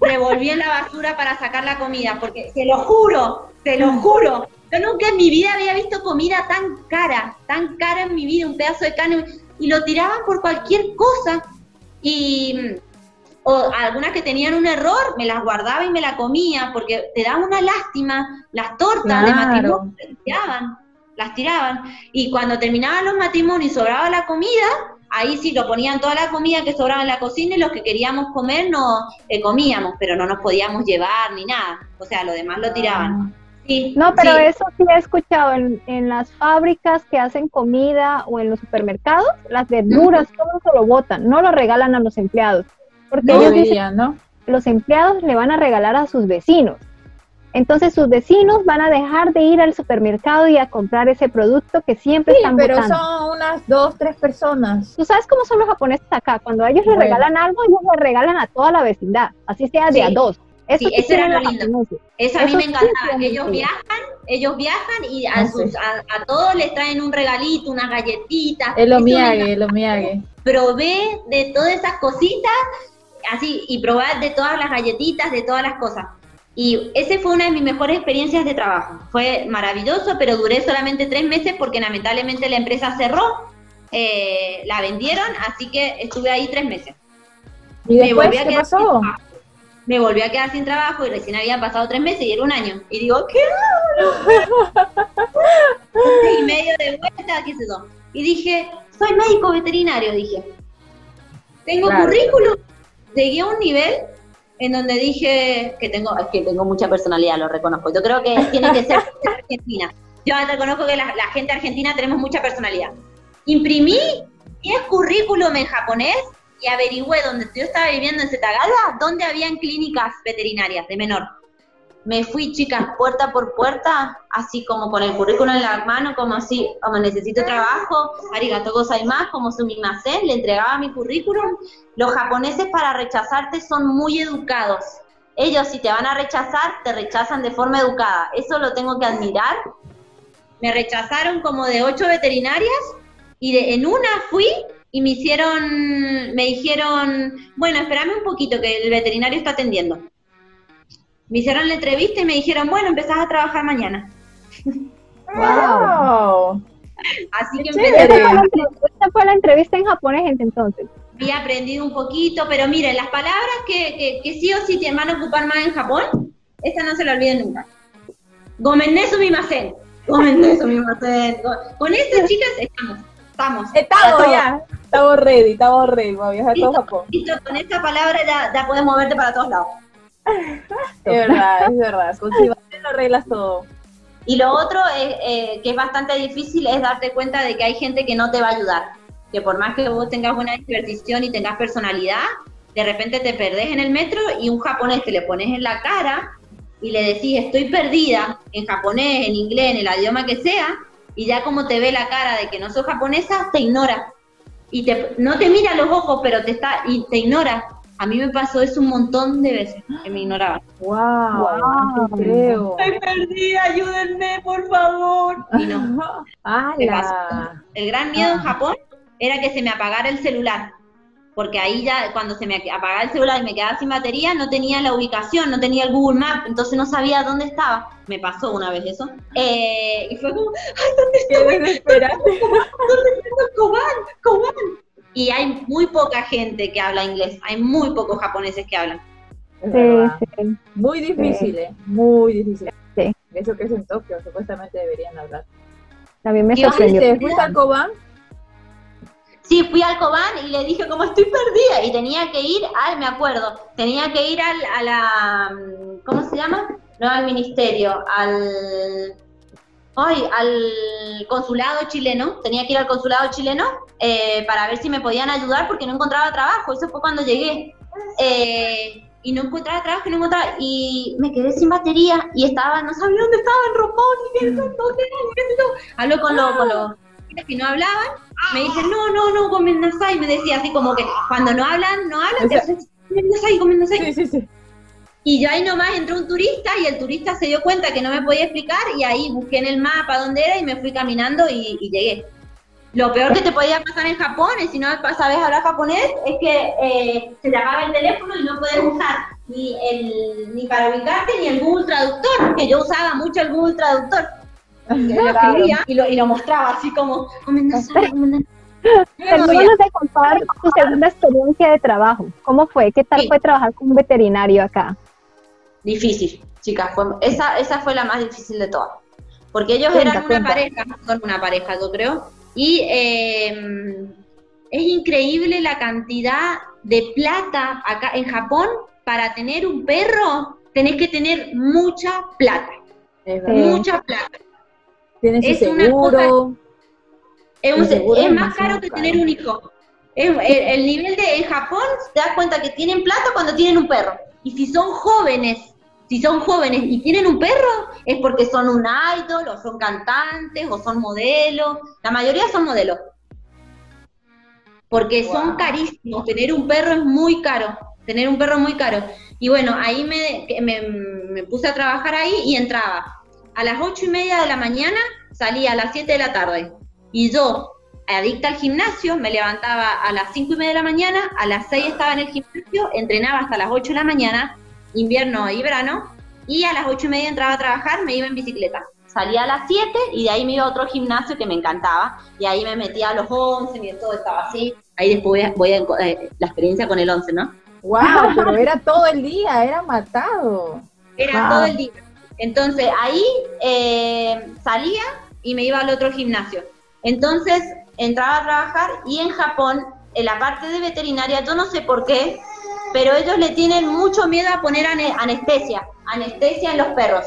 revolví en la basura para sacar la comida, porque se lo juro, se lo juro, yo nunca en mi vida había visto comida tan cara, tan cara en mi vida, un pedazo de carne, y lo tiraban por cualquier cosa. Y o algunas que tenían un error, me las guardaba y me la comía, porque te da una lástima, las tortas de Claro. matrimonio las tiraban, las tiraban. Y cuando terminaban los matrimonios y sobraba la comida, ahí sí lo ponían toda la comida que sobraba en la cocina y los que queríamos comer no eh, comíamos, pero no nos podíamos llevar ni nada. O sea, lo demás lo tiraban. Sí, No, pero sí. eso sí he escuchado en, en las fábricas que hacen comida o en los supermercados, las verduras, todo eso lo botan, no lo regalan a los empleados. Porque No ellos dicen deberían, ¿no? que los empleados le van a regalar a sus vecinos. Entonces sus vecinos van a dejar de ir al supermercado y a comprar ese producto que siempre Sí, están pero botando. son unas dos, tres personas. Tú sabes cómo son los japoneses acá, cuando a ellos les Bueno. regalan algo, ellos le regalan a toda la vecindad, así sea de Sí. a dos. Eso Sí, eso era lo lindo. Eso a mí Eso me encantaba. Ellos viajan, ellos viajan y a, sus, a, a todos les traen un regalito, unas galletitas. El omiage, el omiage. probé de todas esas cositas, así, y probar de todas las galletitas, de todas las cosas. Y ese fue una de mis mejores experiencias de trabajo. Fue maravilloso, pero duré solamente tres meses porque lamentablemente la empresa cerró, eh, la vendieron, así que estuve ahí tres meses. ¿Y Me después volví a qué quedar sin pasó? trabajo. Me volví a quedar sin trabajo y recién habían pasado tres meses y era un año. Y digo, ¿qué y medio de vuelta, qué sé yo. Y dije, soy médico veterinario, dije. Tengo Claro. currículum, llegué a un nivel en donde dije que tengo, es que tengo mucha personalidad, lo reconozco. Yo creo que tiene que ser argentina. Yo reconozco que la, gente argentina tenemos mucha personalidad. Imprimí 10 currículum en japonés y averigüé donde yo estaba viviendo en Setagala, dónde habían clínicas veterinarias de menor. Me fui, chicas, puerta por puerta, así como con el currículum en la mano, como así, como necesito trabajo, arigato gozaimasu, como sumimasen, le entregaba mi currículum. Los japoneses para rechazarte son muy educados. Ellos si te van a rechazar, te rechazan de forma educada. Eso lo tengo que admirar. Me rechazaron como de ocho veterinarias y en una fui y me hicieron, me dijeron, bueno, espérame un poquito que el veterinario está atendiendo. Me hicieron la entrevista y me dijeron, bueno, empezás a trabajar mañana. Wow. Así que empecé, chévere. fue, la entrevista, esa fue la entrevista en japonés entonces. había aprendido un poquito, pero miren, las palabras que, que, que sí o sí te van a ocupar más en Japón, esta no se la olviden nunca. Gomenné sumimasen. Gomenné sumimasen. Go- Con eso, chicas, estamos. Estamos. Estamos Para ya. Estamos ready, estamos ready para viajar a todo Japón. Listo, con esta palabra ya, ya puedes moverte para todos lados. Es verdad, es verdad. Con lo arreglas todo. Y lo otro es, eh, que es bastante difícil es darte cuenta de que hay gente que no te va a ayudar. Que por más que vos tengas buena disposición y tengas personalidad, de repente te perdés en el metro y un japonés te le pones en la cara y le decís estoy perdida en japonés, en inglés, en el idioma que sea, y ya como te ve la cara de que no sos japonesa, te ignora. Y te, no te mira a los ojos, pero te está y te ignora. A mí me pasó eso un montón de veces, que me ignoraban. Wow, Wow. no creo. Estoy perdida, ayúdenme, por favor. Y no. ¡Hala! El gran miedo en Ah. Japón era que se me apagara el celular. Porque ahí ya, cuando se me apagaba el celular y me quedaba sin batería, no tenía la ubicación, no tenía el Google Maps, entonces no sabía dónde estaba. Me pasó una vez eso. Eh, y fue como, ¡ay, dónde ¡Qué estoy! desesperante! ¿Dónde está Cobán? ¡Cobán! Y hay muy poca gente que habla inglés, hay muy pocos japoneses que hablan. Sí, sí. Muy difícil, ¿eh? Muy difícil. Sí. Eso que es en Tokio, supuestamente deberían hablar. También me ¿Qué sorprendió. ¿Fuiste, ¿Fuiste a Koban? Sí, fui al Cobán y le dije como estoy perdida y tenía que ir, ay, me acuerdo, tenía que ir al, a la, mm, ¿cómo se llama? No al ministerio, al, ay, al consulado chileno, tenía que ir al consulado chileno eh, para ver si me podían ayudar porque no encontraba trabajo, eso fue cuando llegué. Eh, y no encontraba trabajo y no encontraba, y me quedé sin batería y estaba, no sabía dónde estaba en Ropón, y qué, dónde. Hablo con, los con los que no hablaban me dicen, no, no, no, comen nasai, me decía así como que cuando no hablan, no hablan, O sea- te hacen. Sí, sí, sí. Y yo ahí nomás entró un turista y el turista se dio cuenta que no me podía explicar y ahí busqué en el mapa dónde era y me fui caminando y, y llegué. Lo peor que te podía pasar en Japón, es si no sabes hablar japonés, es que eh, se te apaga el teléfono y no puedes usar ni, el, ni para ubicarte ni el Google Traductor, que yo usaba mucho el Google Traductor. Lo escribía y lo, y lo mostraba así como. Termínanos de contar tu segunda experiencia de trabajo. ¿Cómo fue? ¿Qué tal Sí. fue trabajar con un veterinario acá? Difícil, chicas. Fue, esa, esa fue la más difícil de todas. Porque ellos Cuenta, eran una cuenta. pareja, son una pareja, yo creo. Y eh, es increíble la cantidad de plata acá en Japón. Para tener un perro, tenés que tener mucha plata. Es. Mucha plata. Tienes es una seguro. Es, un- seguro es más caro que caro. tener un hijo. Es- el, el nivel de en Japón te das cuenta que tienen plata cuando tienen un perro. Y si son jóvenes, si son jóvenes y tienen un perro, es porque son un idol, o son cantantes, o son modelos. La mayoría son modelos. Porque son carísimos. Tener un perro es muy caro. Tener un perro es muy caro. Y bueno, ahí me, me, me puse a trabajar ahí y entraba. A las ocho y media de la mañana salía a las 7 de la tarde. Y yo, adicta al gimnasio, me levantaba a las cinco y media de la mañana, a las 6 estaba en el gimnasio, entrenaba hasta las 8 de la mañana, invierno y verano, y a las ocho y media entraba a trabajar, me iba en bicicleta. Salía a las 7 y de ahí me iba a otro gimnasio que me encantaba, y ahí me metía a los 11 y todo estaba así. Ahí después voy a, voy a eh, la experiencia con el 11, ¿no? Wow, pero era todo el día, era matado. Era Wow. todo el día. Entonces ahí eh, salía y me iba al otro gimnasio. Entonces entraba a trabajar y en Japón, en la parte de veterinaria, yo no sé por qué, pero ellos le tienen mucho miedo a poner anestesia, anestesia en los perros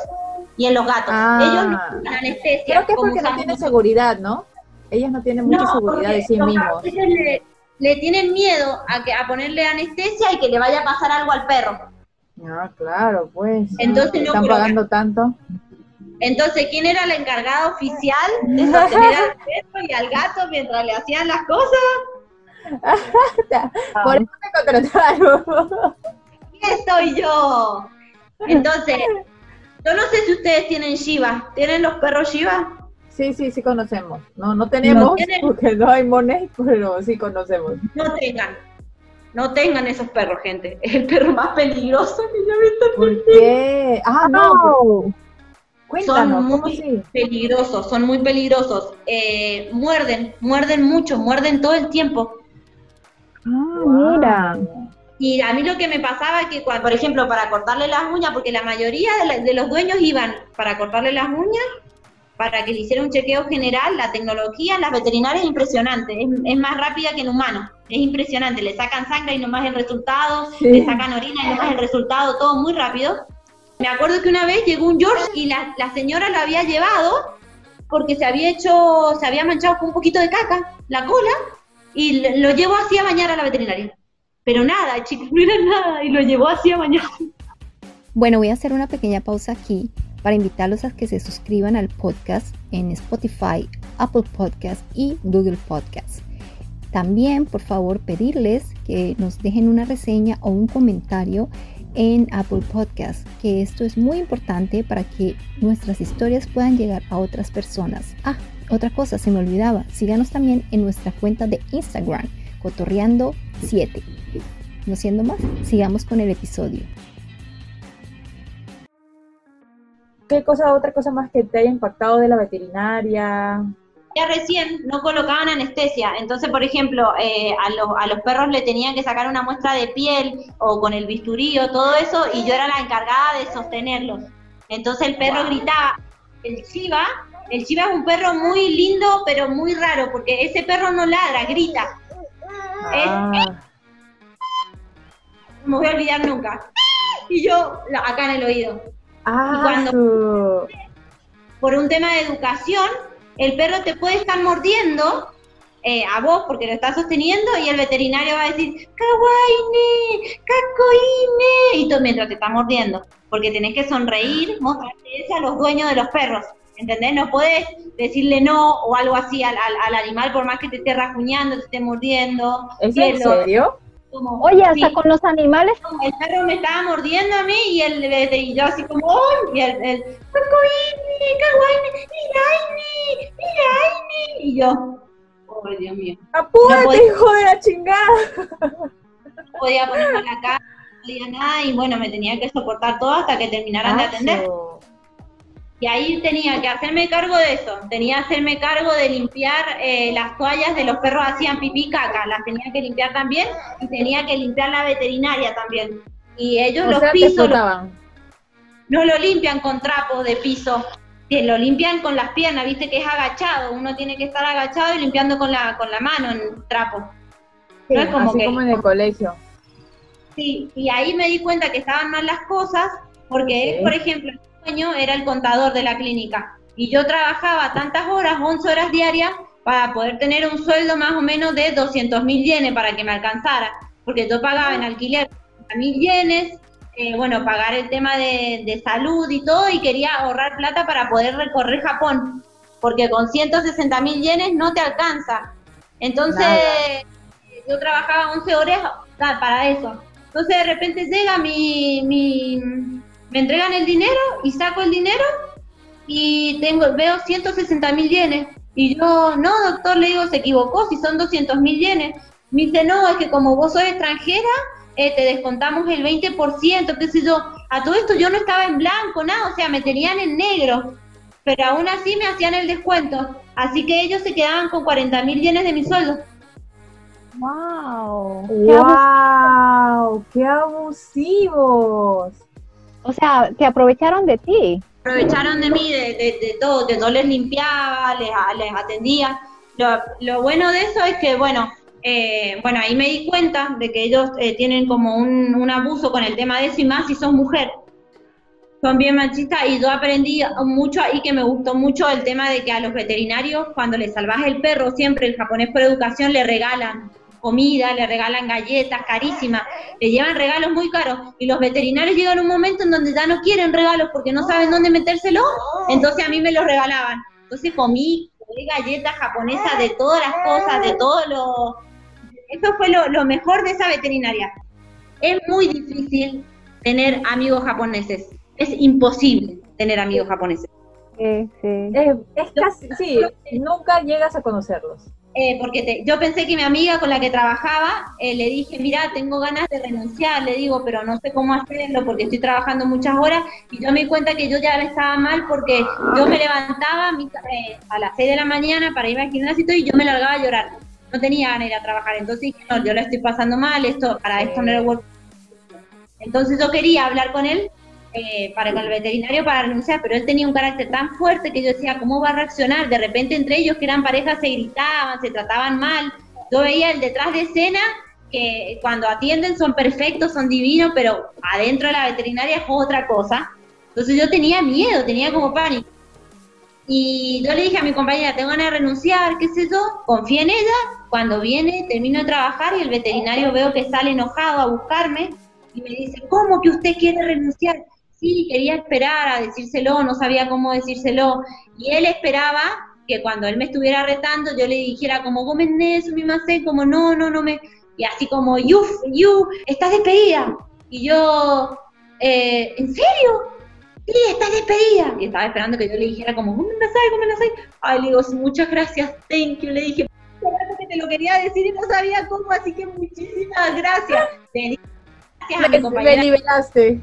y en los gatos. Ah. ellos no ponen anestesia. Creo que es porque no tienen seguridad, ¿no? Ellos no tienen mucha seguridad de sí mismos. Ellos le, le, tienen miedo a, que, a ponerle anestesia y que le vaya a pasar algo al perro. Ah, claro, pues. Entonces están pagando tanto. Entonces, ¿quién era la encargada oficial de sostener al perro y al gato mientras le hacían las cosas? Por eso me contrataron. ¿Quién soy yo? Entonces, yo no sé si ustedes tienen Shiva. ¿Tienen los perros Shiva? Sí, sí, sí conocemos. No, no tenemos porque no hay moneda, pero sí conocemos. No tengan. No tengan esos perros, gente. Es el perro más peligroso que yo he visto. ¿Por qué? Ah, no. son muy peligrosos, son muy peligrosos. Eh, muerden, muerden mucho, muerden todo el tiempo. Ah, mira. Y a mí lo que me pasaba es que, cuando, por ejemplo, para cortarle las uñas, porque la mayoría de, los dueños iban para cortarle las uñas, para que le hiciera un chequeo general, la tecnología en las veterinarias es impresionante, es, más rápida que en humanos, es impresionante, le sacan sangre y nomás el resultado, le sacan orina y nomás el resultado, todo muy rápido. Me acuerdo que una vez llegó un George y la, señora lo había llevado porque se había hecho, se había manchado con un poquito de caca, la cola, y lo llevó así a bañar a la veterinaria. Pero nada, chicos, no era nada, y lo llevó así a bañar. Bueno, voy a hacer una pequeña pausa aquí para invitarlos a que se suscriban al podcast en Spotify, Apple Podcast y Google Podcast. También, por favor, pedirles que nos dejen una reseña o un comentario en Apple Podcast, que esto es muy importante para que nuestras historias puedan llegar a otras personas. Ah, otra cosa, se me olvidaba, síganos también en nuestra cuenta de Instagram, cotorreando7. No siendo más, sigamos con el episodio. ¿Qué cosa, otra cosa más que te haya impactado de la veterinaria? Ya recién no colocaban anestesia, entonces, por ejemplo, eh, a, los, a los perros le tenían que sacar una muestra de piel o con el bisturí todo eso, y yo era la encargada de sostenerlos. Entonces el perro gritaba, el chiva, el chiva es un perro muy lindo, pero muy raro, porque ese perro no ladra, grita. Ah. no me voy a olvidar nunca. Y yo, acá en el oído. Ah, y cuando, por un tema de educación, el perro te puede estar mordiendo eh, a vos porque lo estás sosteniendo y el veterinario va a decir, kawaii, cacoine, y tú mientras te está mordiendo, porque tenés que sonreír, mostrarte eso a los dueños de los perros, ¿entendés? No puedes decirle no o algo así al, al, animal por más que te esté rajuñando, te esté mordiendo. ¿Es en serio? Oye, hasta con los animales. El perro me estaba mordiendo a mí y, el, y yo así como, y el, el y yo, oh Dios mío. Apúrate, no hijo de la chingada. No podía ponerme la cara, no podía nada y bueno, me tenía que soportar todo hasta que terminaran de atender. Y ahí tenía que hacerme cargo de eso, tenía que hacerme cargo de limpiar eh, las toallas de los perros hacían pipí caca, las tenía que limpiar también y tenía que limpiar la veterinaria también. Y ellos los pisos no lo limpian con trapo de piso, lo limpian con las piernas, viste que es agachado, uno tiene que estar agachado y limpiando con la, con la mano en trapo. no es como así como en el colegio. Sí, y ahí me di cuenta que estaban mal las cosas, porque por ejemplo, era el contador de la clínica y yo trabajaba tantas horas, 11 horas diarias, para poder tener un sueldo más o menos de 200 mil yenes para que me alcanzara, porque yo pagaba en alquiler mil yenes, eh, bueno, pagar el tema de, salud y todo, y quería ahorrar plata para poder recorrer Japón, porque con 160 mil yenes no te alcanza. Entonces, yo trabajaba 11 horas para eso. Entonces, de repente llega mi, mi me entregan el dinero y saco el dinero y tengo veo 160 mil yenes. Y yo, no, doctor, le digo, se equivocó, si son 200 mil yenes. Me dice, no, es que como vos sos extranjera, eh, te descontamos el 20%, qué sé yo. A todo esto yo no estaba en blanco, nada, o sea, me tenían en negro. Pero aún así me hacían el descuento. Así que ellos se quedaban con 40 mil yenes de mi sueldo. ¡Wow! ¡Wow! ¡Qué abusivos! O sea, se aprovecharon de ti. Aprovecharon de mí, de, de, todo, de no les limpiaba, les, atendía. lo, bueno de eso es que, bueno, eh, bueno, ahí me di cuenta de que ellos eh, tienen como un, un, abuso con el tema de eso y más si sos mujer. Son bien machistas y yo aprendí mucho ahí que me gustó mucho el tema de que a los veterinarios cuando les salvas el perro siempre el japonés por educación le regalan comida, le regalan galletas carísimas, le llevan regalos muy caros y los veterinarios llegan a un momento en donde ya no quieren regalos porque no saben dónde metérselo, entonces a mí me los regalaban. Entonces comí, galletas japonesas de todas las cosas, de todo lo... Eso fue lo, mejor de esa veterinaria. Es muy difícil tener amigos japoneses, es imposible tener amigos japoneses. Sí, sí. es casi, sí, nunca llegas a conocerlos. Eh, porque yo pensé que mi amiga con la que trabajaba, eh, le dije, mira, tengo ganas de renunciar, le digo, pero no sé cómo hacerlo porque estoy trabajando muchas horas y yo me di cuenta que yo ya estaba mal porque yo me levantaba eh, a las 6 de la mañana para ir al gimnasio y yo me largaba a llorar. No tenía ganas de ir a trabajar, entonces dije, no, yo la estoy pasando mal, esto para esto no era work. Entonces yo quería hablar con él eh, para con el veterinario para renunciar, pero él tenía un carácter tan fuerte que yo decía, ¿cómo va a reaccionar? De repente entre ellos que eran parejas se gritaban, se trataban mal. Yo veía el detrás de escena que cuando atienden son perfectos, son divinos, pero adentro de la veterinaria es otra cosa. Entonces yo tenía miedo, tenía como pánico. Y yo le dije a mi compañera, tengo ganas de renunciar, qué sé yo, confía en ella. Cuando viene, termino de trabajar y el veterinario veo que sale enojado a buscarme y me dice, ¿cómo que usted quiere renunciar? Sí, quería esperar a decírselo, no sabía cómo decírselo, y él esperaba que cuando él me estuviera retando yo le dijera como, Gómez eso, mi sé, como no, no, no me, y así como, you, you, estás despedida, y yo, eh, ¿en serio? Sí, estás despedida, y estaba esperando que yo le dijera como, Gómez Nasai, Gómez Nasai, ay, le digo, muchas gracias, thank you, le dije, que te lo quería decir y no sabía cómo, así que muchísimas gracias. Gracias a mi compañera. Me liberaste.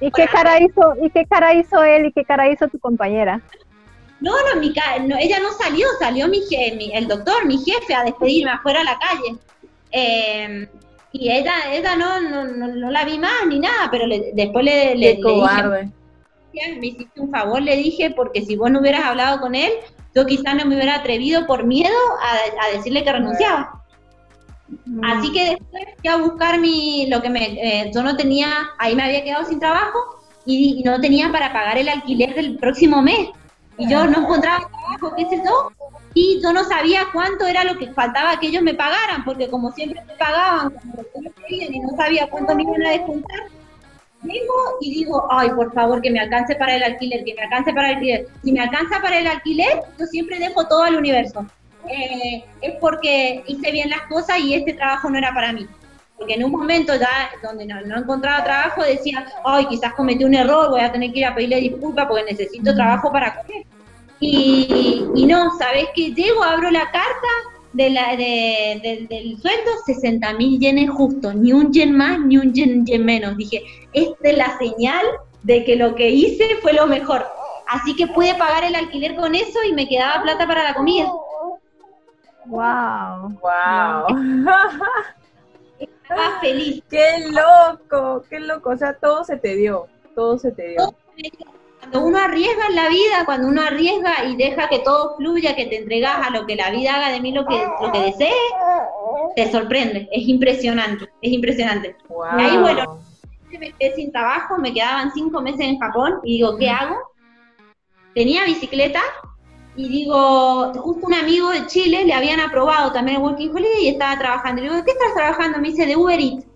¿Y qué cara hizo, y qué cara hizo él y qué cara hizo tu compañera? No, no, mi, no ella no salió, salió mi, el doctor, mi jefe, a despedirme afuera a la calle. Em, y ella, ella no, no, no, la vi más ni nada, pero después le, le, dije, me hiciste un favor, le dije, porque si vos no hubieras hablado con él, yo quizás no me hubiera atrevido por miedo a, a decirle que renunciaba. Así que después fui a buscar mi, lo que me, eh, yo no tenía, ahí me había quedado sin trabajo y, no tenía para pagar el alquiler del próximo mes. Y yo no encontraba trabajo, qué sé yo, y yo no sabía cuánto era lo que faltaba que ellos me pagaran, porque como siempre me pagaban como ellos querían y no sabía cuánto me iban a descontar, vengo y digo, ay, por favor, que me alcance para el alquiler, que me alcance para el alquiler. Si me alcanza para el alquiler, yo siempre dejo todo al universo. Eh, es porque hice bien las cosas y este trabajo no era para mí. Porque en un momento ya donde no, no encontraba trabajo decía, ay, quizás cometí un error, voy a tener que ir a pedirle disculpas porque necesito trabajo para comer. Y, y no, ¿sabes qué? Llego, abro la carta de la, de, del sueldo, 60 mil yenes justo, ni un yen más, ni un yen, yen menos. Dije, esta es la señal de que lo que hice fue lo mejor. Así que pude pagar el alquiler con eso y me quedaba plata para la comida. Wow. Wow. Estaba feliz. Qué loco, qué loco. O sea, todo se te dio, todo se te dio. Cuando uno arriesga en la vida, cuando uno arriesga y deja que todo fluya, que te entregas a lo que la vida haga de mí lo que, lo que desee, te sorprende. Es impresionante, es impresionante. Y ahí, bueno, me quedé sin trabajo, me quedaban cinco meses en Japón y digo, ¿qué hago? Tenía bicicleta, y digo, justo un amigo de Chile le habían aprobado también el Working Holiday y estaba trabajando. Le digo, ¿qué estás trabajando? Me dice, de Uber Eats.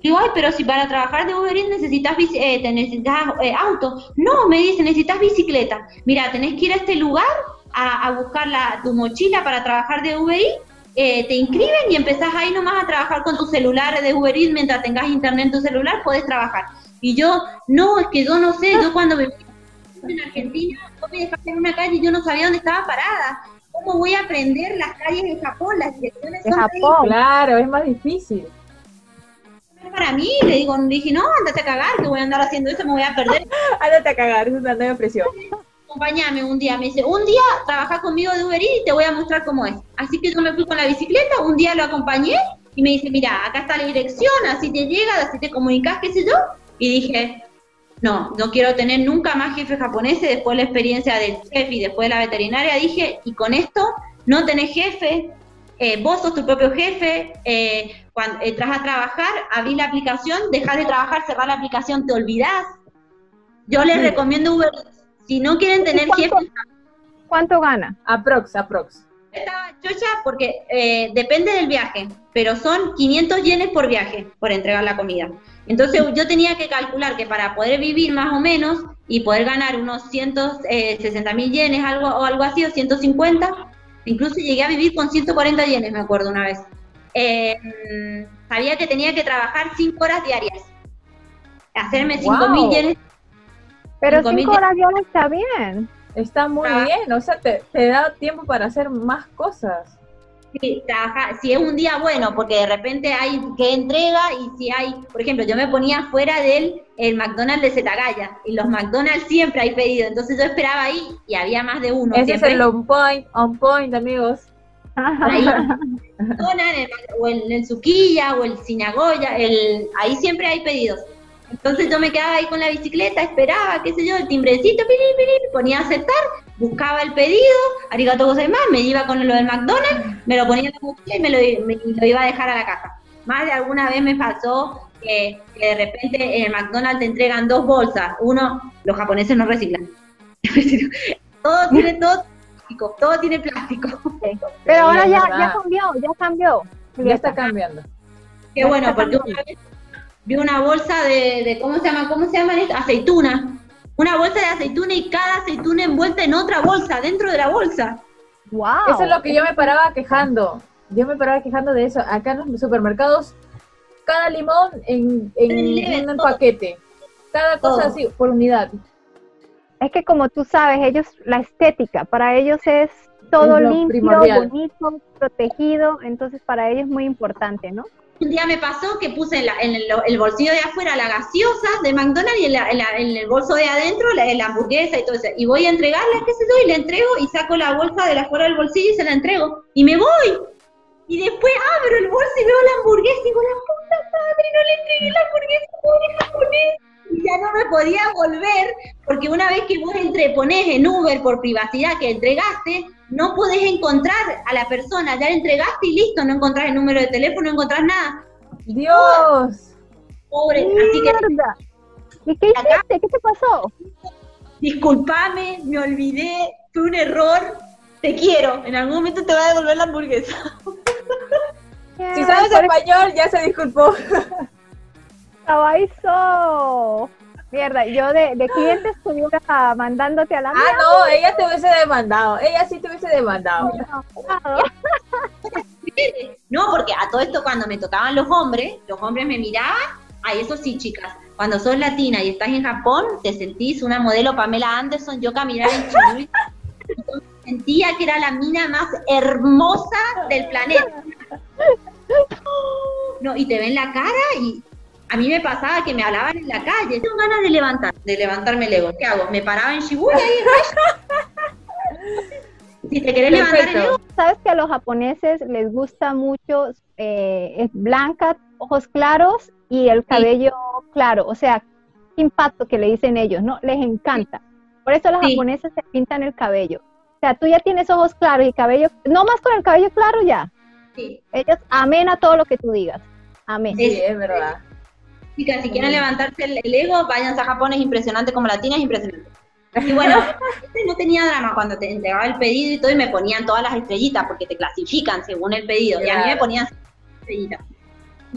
Digo, ay, pero si para trabajar de Uber Eats necesitas, eh, necesitas eh, auto. No, me dice, necesitas bicicleta. Mira, tenés que ir a este lugar a, buscar la, tu mochila para trabajar de Uber Eats. Eh, te inscriben y empezás ahí nomás a trabajar con tu celular de Uber Eats. Mientras tengas internet en tu celular, puedes trabajar. Y yo, no, es que yo no sé, yo cuando me en Argentina, vos me dejaste en una calle y yo no sabía dónde estaba parada. ¿Cómo voy a aprender las calles de Japón? Las direcciones de Japón, claro, es más difícil. Para mí, le digo, dije, no, andate a cagar, que voy a andar haciendo eso, me voy a perder. andate a cagar, es una nueva presión. Acompáñame un día, me dice, un día trabaja conmigo de Uber y te voy a mostrar cómo es. Así que yo me fui con la bicicleta, un día lo acompañé y me dice, mira, acá está la dirección, así te llega, así te comunicas, qué sé yo. Y dije, no, no quiero tener nunca más jefe japonés después de la experiencia del chef y después de la veterinaria, dije, y con esto no tenés jefe, eh, vos sos tu propio jefe, eh, cuando entras a trabajar, abrís la aplicación, dejas de trabajar, cerrar la aplicación, te olvidás. Yo les recomiendo Uber Si no quieren tener jefe... ¿Cuánto gana? Aprox, aprox. Estaba chocha porque eh, depende del viaje, pero son 500 yenes por viaje, por entregar la comida. Entonces yo tenía que calcular que para poder vivir más o menos y poder ganar unos 160 eh, mil yenes algo, o algo así, o 150, incluso llegué a vivir con 140 yenes, me acuerdo una vez. Eh, sabía que tenía que trabajar 5 horas diarias, hacerme 5 mil yenes. Pero 5 horas diarias está bien. Está muy ah. bien, o sea, te, te da tiempo para hacer más cosas. Sí, si es un día bueno, porque de repente hay que entrega y si hay, por ejemplo, yo me ponía fuera del el McDonald's de Zetagaya y los McDonald's siempre hay pedido, entonces yo esperaba ahí y había más de uno. Ese es el on point, on point, amigos. Ahí, o en el Suquilla o el Sinagoya, el, ahí siempre hay pedidos. Entonces yo me quedaba ahí con la bicicleta, esperaba, qué sé yo, el timbrecito, ponía a aceptar, buscaba el pedido, arigato gozaimasu, me iba con lo del McDonald's, me lo ponía en la mochila y me lo, iba a dejar a la casa. Más de alguna vez me pasó que, de repente en el McDonald's te entregan dos bolsas. Uno, los japoneses no reciclan. todo tiene todo plástico, todo tiene plástico. Pero ahora ya, ya cambió, ya cambió. Ya está cambiando. Qué bueno, porque una vez vi una bolsa de, ¿cómo se llama? ¿Cómo se llama esto? Aceituna. Una bolsa de aceituna y cada aceituna envuelta en otra bolsa, dentro de la bolsa. Wow. Eso es lo que yo me paraba quejando. Yo me paraba quejando de eso. Acá en los supermercados, cada limón en, en, un paquete. Cada cosa así, por unidad. Es que como tú sabes, ellos, la estética, para ellos es todo limpio, bonito, protegido, entonces para ellos es muy importante, ¿no? Un día me pasó que puse en, el, bolsillo de afuera la gaseosa de McDonald's y en, el bolso de adentro la, hamburguesa y todo eso. Y voy a entregarla, qué sé yo, y le entrego y saco la bolsa de afuera del bolsillo y se la entrego. Y me voy. Y después abro el bolso y veo la hamburguesa y digo, la puta madre, no le entregué la hamburguesa, pobre japonés. Y ya no me podía volver, porque una vez que vos entre, ponés en Uber por privacidad que entregaste, no podés encontrar a la persona, ya le entregaste y listo, no encontrás el número de teléfono, no encontrás nada. Dios. Pobre, así que... ¿Y qué hiciste? ¿Qué te pasó? Disculpame, me olvidé, fue un error, te quiero, en algún momento te voy a devolver la hamburguesa. si sabes español, ya se disculpó. Cabaizo. Mierda, yo de, de clientes estuviera mandándote a la Ah, no, ella te hubiese demandado. Ella sí te hubiese demandado. No, porque a todo esto cuando me tocaban los hombres, los hombres me miraban. Ay, eso sí, chicas. Cuando sos latina y estás en Japón, te sentís una modelo Pamela Anderson. Yo caminar en Chile sentía que era la mina más hermosa del planeta. No, y te ven la cara y a mí me pasaba que me hablaban en la calle. Tengo ganas de levantar, de levantarme el ego. ¿Qué hago? Me paraba en Shibuya y Si te querés levantar el ego. Sabes que a los japoneses les gusta mucho eh, es blanca, ojos claros y el cabello claro. O sea, impacto que le dicen ellos, ¿no? Les encanta. Por eso los japoneses se pintan el cabello. O sea, tú ya tienes ojos claros y cabello, no más con el cabello claro ya. Sí. Ellos amen a todo lo que tú digas. Amén. Sí, es verdad. Chicas, si quieren levantarse el, ego, váyanse a Japón, es impresionante como latina, es impresionante. Y bueno, no tenía drama cuando te entregaba el pedido y todo, y me ponían todas las estrellitas, porque te clasifican según el pedido, y a mí me ponían estrellitas.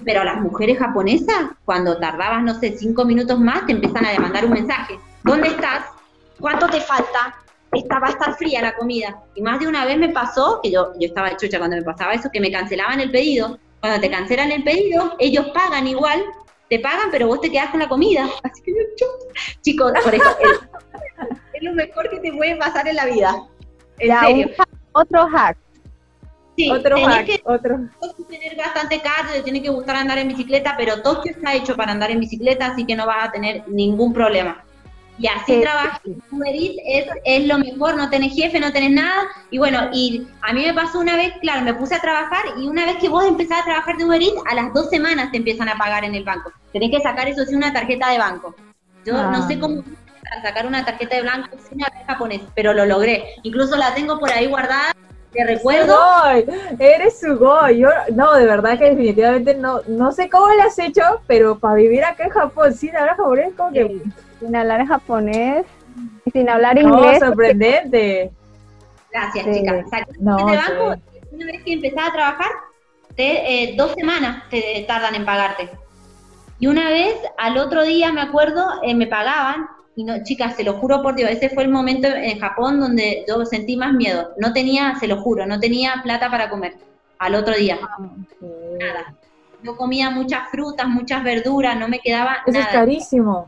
Pero las mujeres japonesas, cuando tardabas, no sé, cinco minutos más, te empiezan a demandar un mensaje. ¿Dónde estás? ¿Cuánto te falta? Esta, va a estar fría la comida. Y más de una vez me pasó, que yo, yo estaba chucha cuando me pasaba eso, que me cancelaban el pedido. Cuando te cancelan el pedido, ellos pagan igual, te pagan, pero vos te quedás con la comida. Así que, chicos, por eso es, lo mejor que te puede pasar en la vida. En serio. otro hack. Sí, otro hack, que, otro. tener bastante cardio, te tiene que gustar andar en bicicleta, pero Tokio está hecho para andar en bicicleta, así que no vas a tener ningún problema. Y así trabajas es, es lo mejor, no tenés jefe, no tenés nada. Y bueno, y a mí me pasó una vez, claro, me puse a trabajar y una vez que vos empezás a trabajar de Uber Eats, a las dos semanas te empiezan a pagar en el banco. Tenés que sacar eso sí una tarjeta de banco. Yo no sé ah. cómo sacar una tarjeta de blanco sin hablar japonés, pero lo logré. Incluso la tengo por ahí guardada te recuerdo. Sugoi, eres Sugoi. Yo, no, de verdad que definitivamente no, no sé cómo lo has hecho, pero para vivir acá en Japón sin hablar japonés, como que. Sin hablar japonés y sin hablar No, inglés. sorprendente. Gracias, Sí. chicas. O sea, No, en el banco, sí. una vez que empezás a trabajar, te, eh, dos semanas te tardan en pagarte. Y una vez, al otro día, me acuerdo, eh, me pagaban, y no, chicas, se lo juro por Dios, ese fue el momento en Japón donde yo sentí más miedo. No tenía, se lo juro, no tenía plata para comer al otro día. Nada. Yo comía muchas frutas, muchas verduras, no me quedaba Eso es carísimo.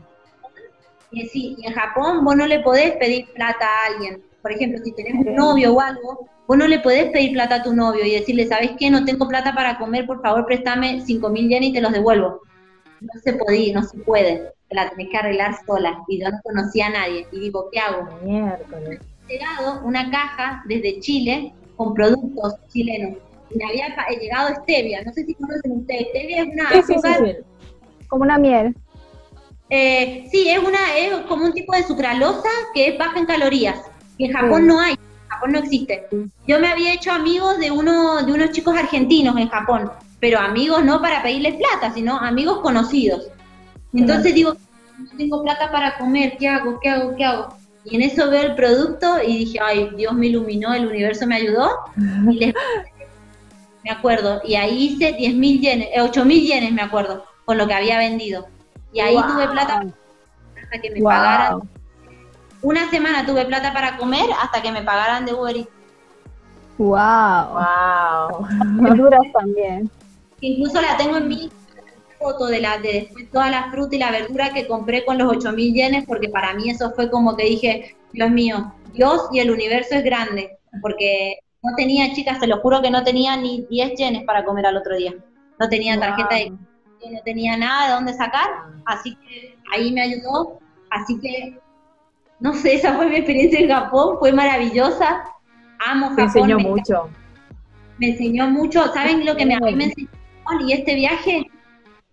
Y sí, y en Japón vos no le podés pedir plata a alguien. Por ejemplo, si tenés un novio o algo, vos no le podés pedir plata a tu novio y decirle, ¿sabes qué? No tengo plata para comer, por favor, préstame 5 mil yenes y te los devuelvo. No se podía, no se puede. Te la tenés que arreglar sola. Y yo no conocía a nadie. Y digo, ¿qué hago? Miércoles. llegado una caja desde Chile con productos chilenos. Y me había llegado stevia. No sé si conocen ustedes. Stevia es una Sí, sí, sí, azúcar sí. Como una miel. Eh, sí, es una es como un tipo de sucralosa que es baja en calorías. Y en Japón Sí. no hay, en Japón no existe. Yo me había hecho amigos de uno de unos chicos argentinos en Japón, pero amigos no para pedirles plata, sino amigos conocidos. Entonces digo, no tengo plata para comer, ¿qué hago? ¿Qué hago? ¿Qué hago? Y en eso veo el producto y dije, ay, Dios me iluminó, el universo me ayudó. Y les me acuerdo, y ahí hice 10 mil yenes, 8 mil yenes, me acuerdo, con lo que había vendido. Y ahí Wow. tuve plata hasta que me Wow. pagaran. Una semana tuve plata para comer hasta que me pagaran de Uber Eats. Wow. Wow. Verduras también. Incluso la tengo en mi foto de la de después toda la fruta y la verdura que compré con los 8 mil yenes, porque para mí eso fue como que dije, Dios mío, Dios y el universo es grande, porque no tenía, chicas, te lo juro que no tenía ni 10 yenes para comer al otro día. No tenía tarjeta de no tenía nada de dónde sacar, así que ahí me ayudó, así que no sé, esa fue mi experiencia en Japón, fue maravillosa, amo Japón, enseñó me, mucho. me enseñó mucho, ¿saben lo que me, a mí me enseñó y este viaje?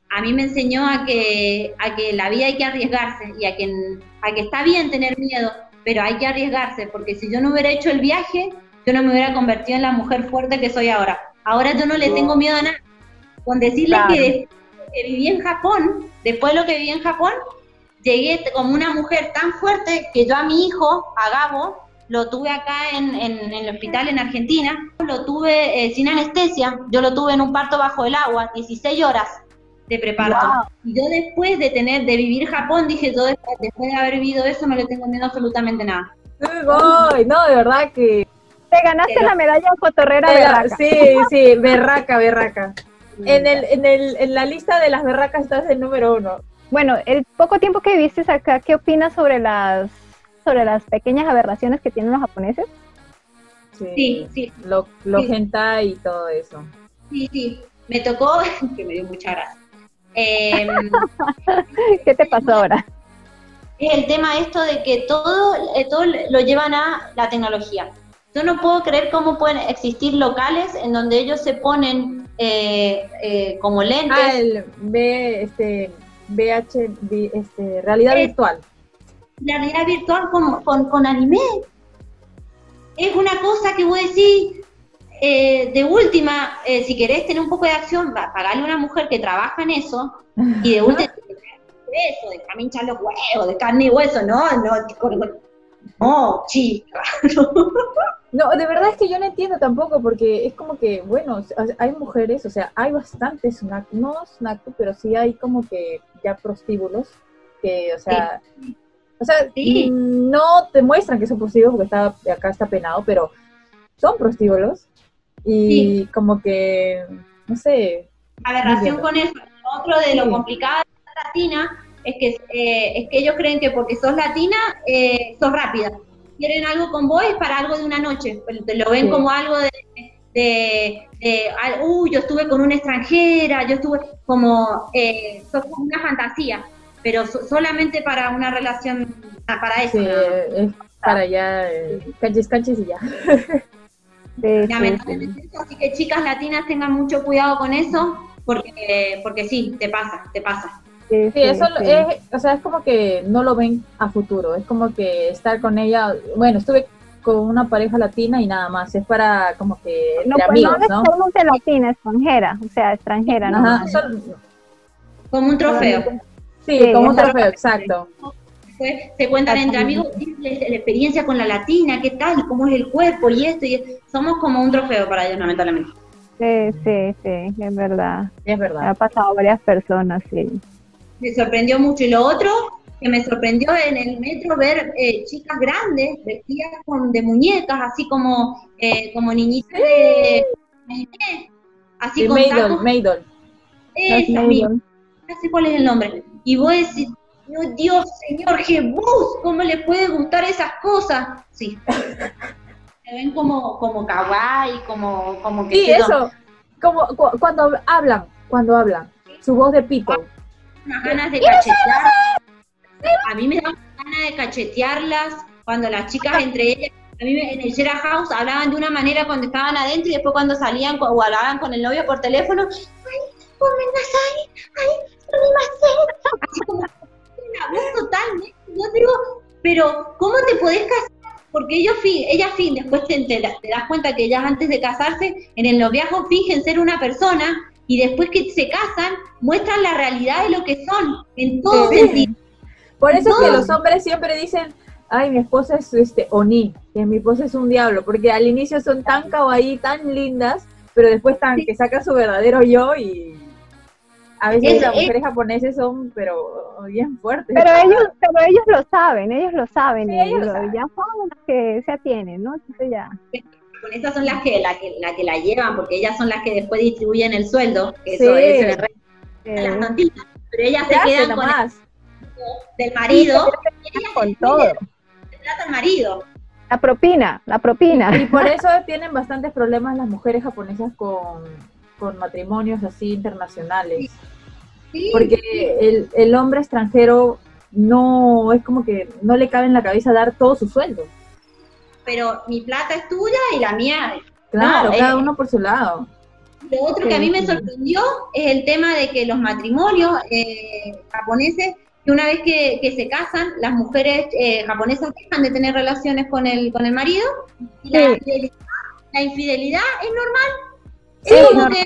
A mí me enseñó a que, a que la vida hay que arriesgarse y a que, a que está bien tener miedo, pero hay que arriesgarse, porque si yo no hubiera hecho el viaje, yo no me hubiera convertido en la mujer fuerte que soy ahora. Ahora yo no le tengo miedo a nada. Con decirles Claro. que que viví en Japón, después de lo que viví en Japón, llegué como una mujer tan fuerte que yo a mi hijo, a Gabo, lo tuve acá en, en- en el hospital en Argentina, lo tuve eh, sin anestesia, yo lo tuve en un parto bajo el agua, 16 horas de preparto. Wow. Y yo después de tener, de vivir Japón, dije, yo después, después de haber vivido eso no le tengo miedo absolutamente nada. Uy, no, de verdad que. Te ganaste Pero- la medalla cotorrera Era- berraca. sí, sí, berraca, berraca. En, el, en, el, en la lista de las berracas estás el número uno. Bueno, el poco tiempo que viviste acá, ¿qué opinas sobre las sobre las pequeñas aberraciones que tienen los japoneses? Sí, sí, Lo, lo Sí. hentai y todo eso. sí, sí. Me tocó, que me dio mucha gracia. Em, ¿Qué te pasó ahora? es el tema esto de que todo, eh, todo lo llevan a la tecnología. Yo no puedo creer cómo pueden existir locales en donde ellos se ponen eh, eh, como lentes. Ah, el B, este, BH, vi- este, realidad Eh, virtual. la realidad virtual con, con, con anime. Es una cosa que vos decís, eh, de última, eh, si querés tener un poco de acción, pagarle a una mujer que trabaja en eso, y de última, eso, de hinchar los huevos, de carne y hueso, no, no, no, chica. No, de verdad es que yo no entiendo tampoco, porque es como que, bueno, hay mujeres, o sea, hay bastantes no snack, pero sí hay como que ya prostíbulos, que, o sea, o sea, Sí. no te muestran que son prostíbulos porque está, acá está penado, pero son prostíbulos y como que, no sé, aberración con eso. Otro de lo complicado de ser latina es que, eh, es que ellos creen que porque sos latina, eh, sos rápida. Quieren algo con vos es para algo de una noche. Te lo ven Sí. como algo de, de, de, uy, yo estuve con una extranjera, yo estuve como, eh, una fantasía, pero so- solamente para una relación, ah, para eso. sí, es para allá, eh, canches y ya. Sí. Lamentablemente así que chicas latinas tengan mucho cuidado con eso, porque, porque sí, te pasa, te pasa. Sí, eso es, o sea, es como que no lo ven a futuro, es como que estar con ella, bueno, estuve con una pareja latina y nada más, es para como que No, pues no amigos, ¿no? necesariamente latina, extranjera, o sea, extranjera, ¿no? Ajá, Como un trofeo. sí, Sí, como un trofeo, exacto. Después se cuentan entre amigos la, la experiencia con la latina, qué tal, cómo es el cuerpo y esto. Y somos como un trofeo para ellos, lamentablemente. Sí, sí, sí, es verdad. Es Ha verdad. pasado a varias personas, sí. Me sorprendió mucho. Y lo otro que me sorprendió en el metro ver eh, chicas grandes vestidas con, de muñecas, así como, eh, como niñitas de así Sí, con Maidol, tacos. Esa misma. No sé cuál es el nombre. Y vos decís, "Oh, Dios, Señor Jesús, ¿cómo le puede gustar esas cosas? Sí. Se ven como, como kawaii, como, como que Sí, eso, como cu- cuando hablan, cuando hablan, su voz de pito. Unas ganas de cachetear. A mí me da ganas de cachetearlas cuando las chicas entre ellas, a mí en el Shera House hablaban de una manera cuando estaban adentro y después cuando salían o hablaban con el novio por teléfono, ay, ay, ay, sumimasen", así como una voz totalmente, yo digo, pero ¿cómo te podés casar? Porque ellos, ellas fin, después te, te te das cuenta que ellas antes de casarse, en el noviazgo fingen ser una persona y después que se casan, muestran la realidad de lo que son, en todo Sí. sentido. Por eso es que los hombres siempre dicen, ay, mi esposa es este Oni, que mi esposa es un diablo, porque al inicio son tan kawaii, tan lindas, pero después tan que sacan su verdadero yo y a veces Es- las es- mujeres japonesas son, pero bien fuertes. Pero ellos, pero ellos lo saben, ellos lo saben Sí, y ellos lo saben. ya son las que se atienen, ¿no? Entonces ya. Con esas son las que, la que, la que la llevan, porque ellas son las que después distribuyen el sueldo, que Sí. eso es se le re- eh, las tontitas, pero ellas ¿Qué se quedan con el del marido, y ellas con todo. se trata al marido. La propina, la propina. Y por eso tienen bastantes problemas las mujeres japonesas con, con matrimonios así internacionales. Sí, Porque el, el hombre extranjero no es como que no le cabe en la cabeza dar todo su sueldo. Pero mi plata es tuya y la mía Claro, No, cada uno por su lado. Lo otro que a mí me sorprendió es el tema de que los matrimonios eh, japoneses, que una vez que, que se casan, las mujeres eh, japonesas dejan de tener relaciones con el, con el marido y la, Sí. infidelidad, la infidelidad es normal. Sí, Es que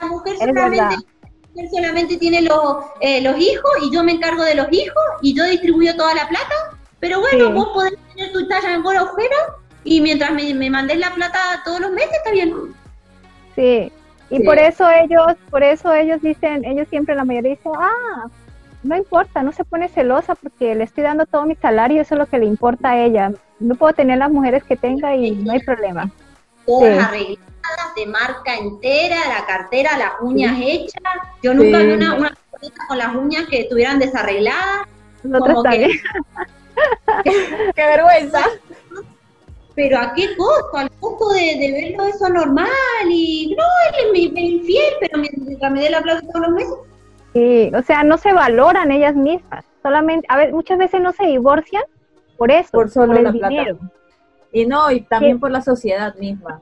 la mujer Es solamente, verdad. la mujer solamente tiene los, eh, los hijos y yo me encargo de los hijos y yo distribuyo toda la plata, pero bueno, Sí. vos podés tener tu talla en buena agujero y mientras me, me mandés la plata todos los meses está bien. Sí. Y Sí. por eso ellos, por eso ellos dicen, ellos siempre la mayoría dicen, ah, no importa, no se pone celosa porque le estoy dando todo mi salario, eso es lo que le importa a ella. No puedo tener las mujeres que tenga y no hay problema. todas Sí. arregladas, de marca entera, la cartera, las uñas hechas. Yo nunca vi una, una con las uñas que estuvieran desarregladas. Nosotros Como que- también. ¡Qué vergüenza! Pero ¿a qué costo? Al costo de, de verlo eso normal y no, él es mi, mi infiel, pero mientras me dé la plata todos los meses. Sí, o sea, no se valoran ellas mismas. Solamente, a ver, muchas veces no se divorcian por eso, Por solo el la plata. Y no, y también Sí. por la sociedad misma.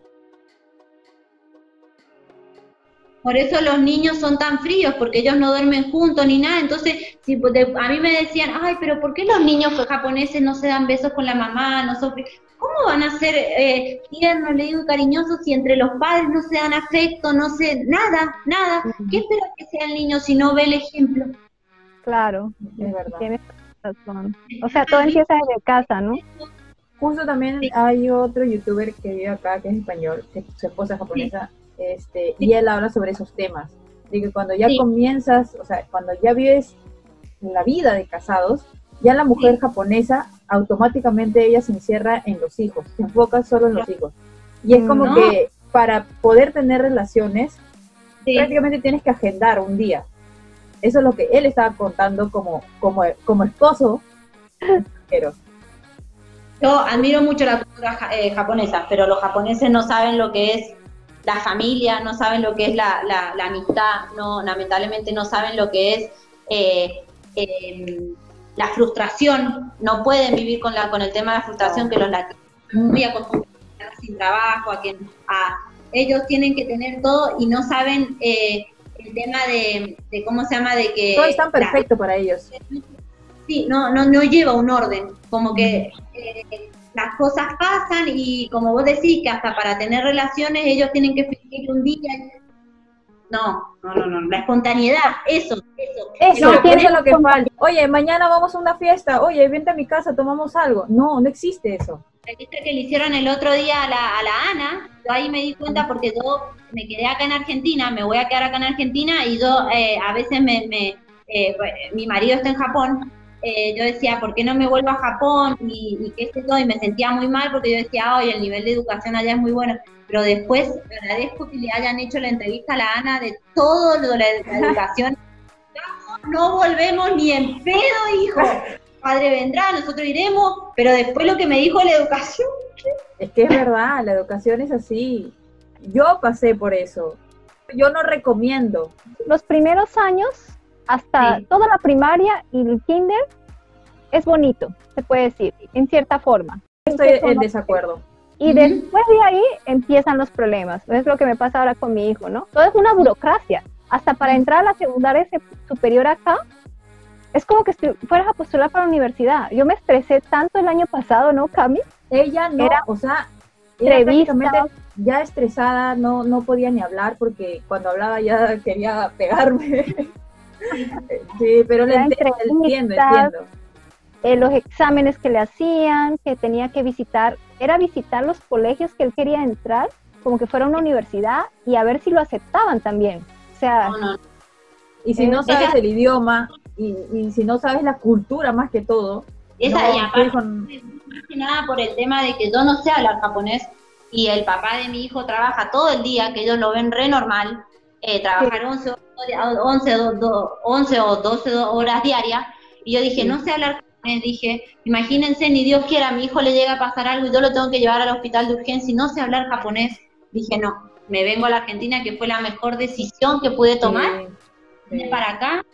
Por eso los niños son tan fríos, porque ellos no duermen juntos ni nada. Entonces, si pues, de- a mí me decían, ay, pero ¿por qué los niños japoneses no se dan besos con la mamá? No son fri-?" ¿Cómo van a ser eh, tiernos, le digo, cariñosos si entre los padres no se dan afecto, no se, nada, nada? ¿Qué espera que sea el niño si no ve el ejemplo? Claro, Es verdad. tienes razón. O sea, todo empieza desde casa, ¿no? Justo también hay otro youtuber que vive acá, que es español, que su esposa es japonesa, este, y él habla sobre esos temas. De que cuando ya Sí. comienzas, o sea, cuando ya vives la vida de casados, ya la mujer japonesa automáticamente ella se encierra en los hijos, se enfoca solo en los hijos. Y es como No. que para poder tener relaciones, Sí. prácticamente tienes que agendar un día. Eso es lo que él estaba contando como, como, como esposo, pero Yo admiro mucho la cultura ja- eh, japonesa, pero los japoneses no saben lo que es la familia, no saben lo que es la, la- la amistad, no, lamentablemente no saben lo que es eh, em, la frustración, no pueden vivir con, la, con el tema de la frustración que los latinos muy acostumbrados sin trabajo, a que a, ellos tienen que tener todo y no saben eh, el tema de, de cómo se llama, de que... todo es tan la- perfecto para ellos. Sí, no, no, no lleva un orden, como que eh, las cosas pasan y como vos decís que hasta para tener relaciones ellos tienen que fingir un día. No, no, no, no, la espontaneidad, eso, eso. Eso, No, eso es lo que falta. Oye, mañana vamos a una fiesta. Oye, vente a mi casa, tomamos algo. No, no existe eso. La fiesta que le hicieron el otro día a la, a la Ana, yo ahí me di cuenta porque yo me quedé acá en Argentina, me voy a quedar acá en Argentina y yo eh, a veces me, me eh, mi marido está en Japón, eh, yo decía, ¿por qué no me vuelvo a Japón? Y, y qué sé yo, y me sentía muy mal porque yo decía, oye, el nivel de educación allá es muy bueno. Pero después agradezco que le hayan hecho la entrevista a la Ana de todo lo de la, la educación. No volvemos ni en pedo, hijo. Padre vendrá, nosotros iremos, pero después lo que me dijo la educación. Es que es verdad, la educación es así. Yo pasé por eso. Yo no recomiendo. Los primeros años, hasta Sí. toda la primaria y el kinder, es bonito, se puede decir, en cierta forma. Estoy en desacuerdo. Y Ujú. después de ahí empiezan los problemas. Es lo que me pasa ahora con mi hijo, ¿no? Todo es una burocracia. Hasta para entrar a la secundaria se- superior acá, es como que fueras a postular para la universidad. Yo me estresé tanto el año pasado, ¿no, Cami? Ella no, Era o sea, era prácticamente ya estresada, no, no podía ni hablar porque cuando hablaba ya quería pegarme. sí, pero le entiendo, entiendo. Eh, los exámenes que le hacían, que tenía que visitar, era visitar los colegios que él quería entrar, como que fuera una universidad, y a ver si lo aceptaban también. O sea, No, no, Y si Eh, no sabes el idioma y, y si no sabes la cultura más que todo, Esa, no, y aparte, más que nada por el tema de que yo no sé hablar japonés y el papá de mi hijo trabaja todo el día, que ellos lo ven re normal, eh, trabajar 11, horas- 11, do- do- 11 o 12 do- horas diarias, y yo dije, no sé hablar japonés, dije, imagínense, ni Dios quiera, a mi hijo le llega a pasar algo y yo lo tengo que llevar al hospital de urgencia y no sé hablar japonés, dije, no, me vengo a la Argentina, que fue la mejor decisión que pude tomar, Sí, para acá.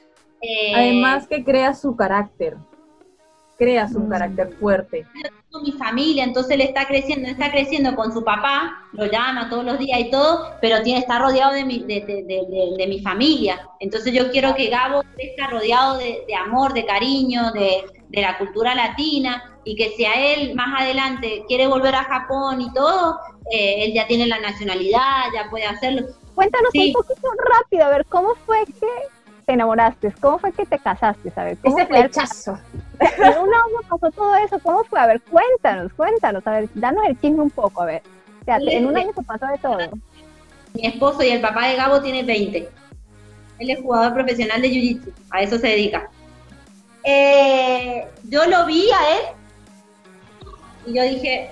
eh, Además que creas su carácter, creas un Mm. carácter fuerte. con mi familia, entonces él está creciendo, está creciendo con su papá, lo llama todos los días y todo, pero tiene está rodeado de mi, de, de- de- de- de mi familia. Entonces yo quiero que Gabo crezca rodeado de, de amor, de cariño, de, de la cultura latina, y que si a él más adelante quiere volver a Japón y todo, eh, él ya tiene la nacionalidad, ya puede hacerlo. cuéntanos Sí. un poquito rápido, a ver, ¿cómo fue que te enamoraste? ¿Cómo fue que te casaste? A ver, ¿cómo Ese flechazo. En un año pasó todo eso, ¿cómo fue? A ver, cuéntanos, cuéntanos, a ver, danos el chisme un poco, a ver. O sea, en un año se pasó de todo. Mi esposo y el papá de Gabo tiene 20. Él es jugador profesional de Jiu-Jitsu, a eso se dedica. Eh, yo lo vi a él y yo dije,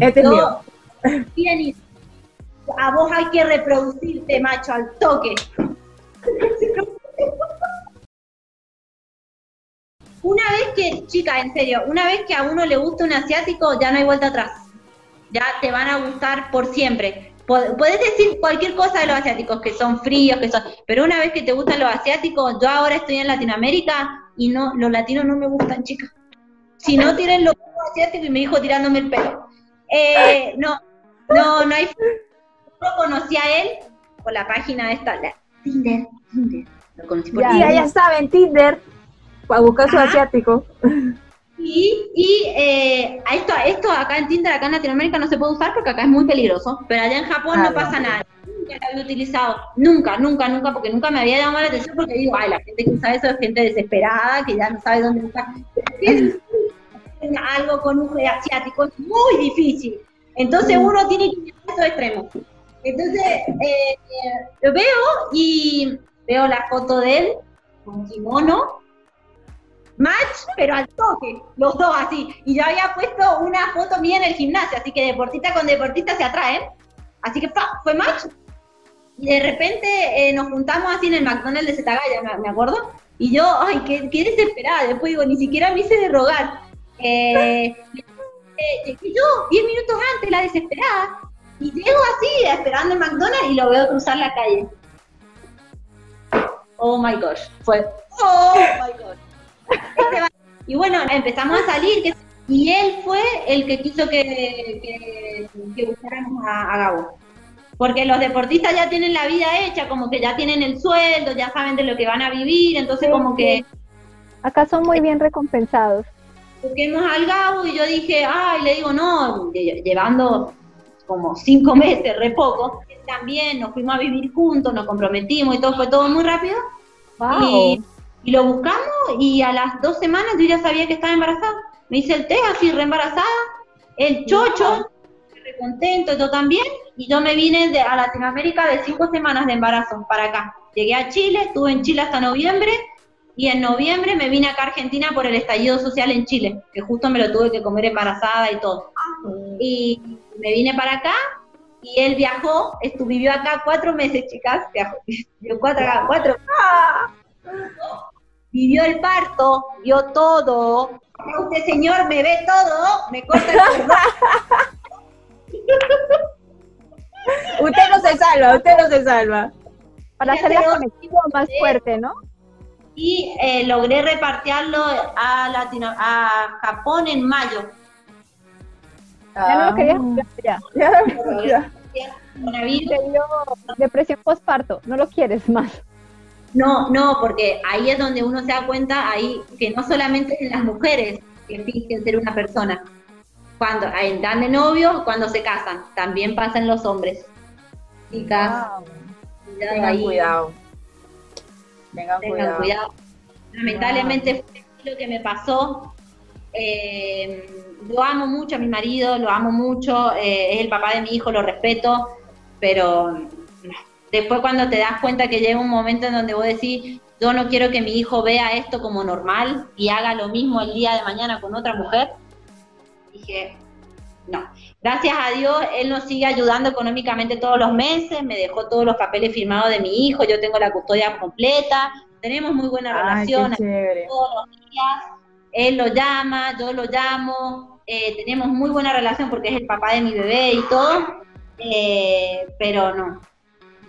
Este es mío. bien, a vos hay que reproducirte, macho, al toque. Una vez que, chica, en serio, una vez que a uno le gusta un asiático, ya no hay vuelta atrás. Ya te van a gustar por siempre. Po- Podés decir cualquier cosa de los asiáticos, que son fríos, que son, pero una vez que te gustan los asiáticos, yo ahora estoy en Latinoamérica y no, los latinos no me gustan, chicas. Si no tienen los asiáticos y me dijo tirándome el pelo. Eh, no, no, no hay. Yo conocí a él por la página esta, la Tinder, Tinder. Lo conocí por Ya, Tinder. ya saben, Tinder, para buscar su Ajá. asiático. Y, y eh, esto, esto acá en Tinder, acá en Latinoamérica no se puede usar porque acá es muy peligroso, pero allá en Japón Ah, no no. pasa nada. Nunca lo había utilizado, nunca, nunca, nunca, porque nunca me había llamado la atención porque digo, ay, la gente que usa eso es gente desesperada, que ya no sabe dónde buscar. Es algo con un asiático es muy difícil. Entonces uno tiene que ir a esos extremos. Entonces eh, lo veo y veo la foto de él con kimono, match, pero al toque, los dos así. Y yo había puesto una foto mía en el gimnasio, así que deportista con deportista se atraen. Así que fue match. Y de repente eh, nos juntamos así en el McDonald's de Zetagaya, me, acuerdo. Y yo, ay, qué, qué desesperada. Después digo, ni siquiera me hice de rogar. Eh, eh, yo, 10 minutos antes, la desesperada. Y llego así, esperando el McDonald's y lo veo cruzar la calle. Oh my gosh. Fue, oh my gosh. Este Y bueno, empezamos a salir que- y él fue el que quiso que, que, que buscáramos a, a Gabo. Porque los deportistas ya tienen la vida hecha, como que ya tienen el sueldo, ya saben de lo que van a vivir, entonces Sí, como que Acá son muy bien recompensados. busquemos al Gabo y yo dije, ay, le digo, no, llevando como cinco meses, re poco, también nos fuimos a vivir juntos, nos comprometimos y todo, fue todo muy rápido. Y, lo buscamos y a las dos semanas yo ya sabía que estaba embarazada. Me hice el test así, re embarazada, el chocho, re contento, yo también, y yo me vine de, a Latinoamérica de cinco semanas de embarazo para acá. Llegué a Chile, estuve en Chile hasta noviembre, y en noviembre me vine acá a Argentina por el estallido social en Chile, que justo me lo tuve que comer embarazada y todo. Y me vine para acá y él viajó, estuvo, vivió acá cuatro meses, chicas, viajó, vivió cuatro, cuatro. Vivió el parto, vio todo. Usted, señor, me ve todo, me corta el usted no se salva, usted no se salva. Para hacer la conexión más fuerte, ¿no? y eh, logré repartirlo a, Latino, a Japón en mayo. Ya no lo quería ya. Ya, depresión postparto, no lo quieres más. No, no, porque ahí es donde uno se da cuenta ahí que no solamente es en las mujeres que fingen ser una persona. Cuando dan de novio, cuando se casan, también pasa en los hombres. Chicas, cuidado cuidado. Tengan, cuidado. Lamentablemente fue lo que me pasó. Eh, lo amo mucho a mi marido, lo amo mucho, eh, es el papá de mi hijo, lo respeto, pero después cuando te das cuenta que llega un momento en donde vos decís, yo no quiero que mi hijo vea esto como normal y haga lo mismo el día de mañana con otra mujer, dije, no. Gracias a Dios, Él nos sigue ayudando económicamente todos los meses, me dejó todos los papeles firmados de mi hijo, yo tengo la custodia completa, tenemos muy buena relación todos los días, Él lo llama, yo lo llamo, eh, tenemos muy buena relación porque es el papá de mi bebé y todo, eh, pero no,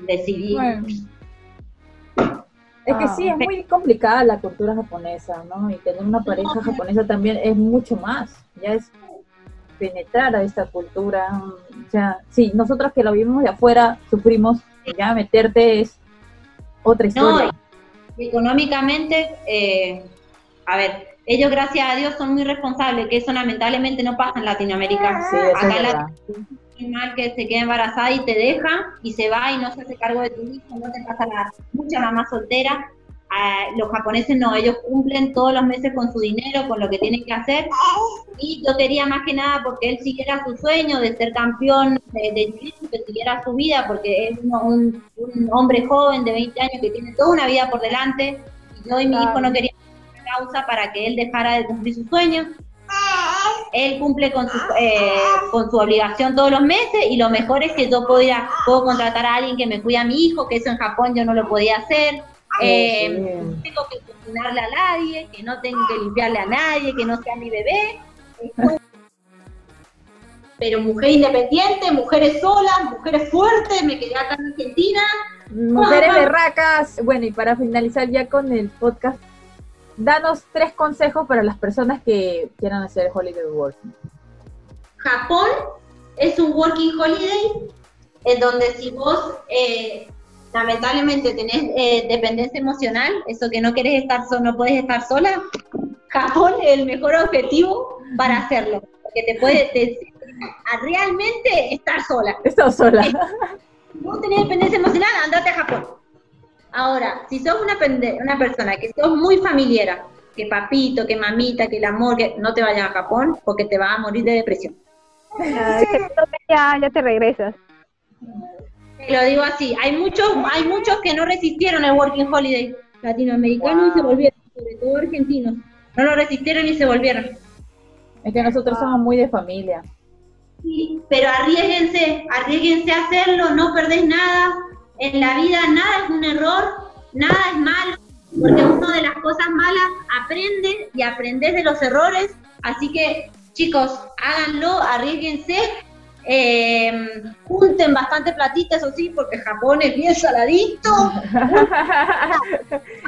decidí. Es que sí, es ah. muy complicada la cultura japonesa, ¿no? Y tener una pareja japonesa también es mucho más, ya es penetrar a esta cultura. O sea, sí, nosotros que lo vivimos de afuera sufrimos, ya meterte es otra historia. No, económicamente, eh, a ver, ellos gracias a Dios son muy responsables, que eso lamentablemente no pasa en Latinoamérica. Sí, Acá es mal que se quede embarazada y te deja y se va y no se hace cargo de tu hijo, no te pasa la mucha mamá soltera los japoneses no, ellos cumplen todos los meses con su dinero, con lo que tienen que hacer. Y yo quería más que nada porque él siguiera su sueño de ser campeón de, de que siguiera su vida, porque es un, hombre joven de 20 años que tiene toda una vida por delante. Y yo y mi hijo no queríamos causa para que él dejara de cumplir sus sueños. Él cumple con su, eh, con su obligación todos los meses y lo mejor es que yo puedo, puedo contratar a alguien que me cuide a mi hijo, que eso en Japón yo no lo podía hacer eh, no tengo que cocinarle a nadie, que no tengo que limpiarle a nadie, que no sea mi bebé. Pero mujer independiente, mujeres solas, mujeres fuertes, me quedé acá en Argentina. Mujeres berracas. Bueno, y para finalizar ya con el podcast, danos tres consejos para las personas que quieran hacer holiday working. Japón es un working holiday en donde si vos eh, lamentablemente tenés eh, dependencia emocional, eso que no querés estar solo, no puedes estar sola, Japón es el mejor objetivo para hacerlo, porque te puede decir a realmente estar sola. Estar sola. Si vos tenés dependencia emocional, andate a Japón. Ahora, si sos una, una persona que sos muy familiar, que papito, que mamita, que el amor, que no te vayas a Japón porque te vas a morir de depresión. ya, ya te regresas lo digo así, hay muchos, hay muchos que no resistieron el Working Holiday latinoamericano y se volvieron, sobre todo argentinos. No lo resistieron y se volvieron. Es que nosotros somos muy de familia. Sí, pero arriesguense, arriesguense a hacerlo, no perdés nada. En la vida nada es un error, nada es malo, porque una de las cosas malas aprende y aprendes de los errores. Así que, chicos, háganlo, arriesguense eh, junten bastante platita, eso sí, porque Japón es bien saladito.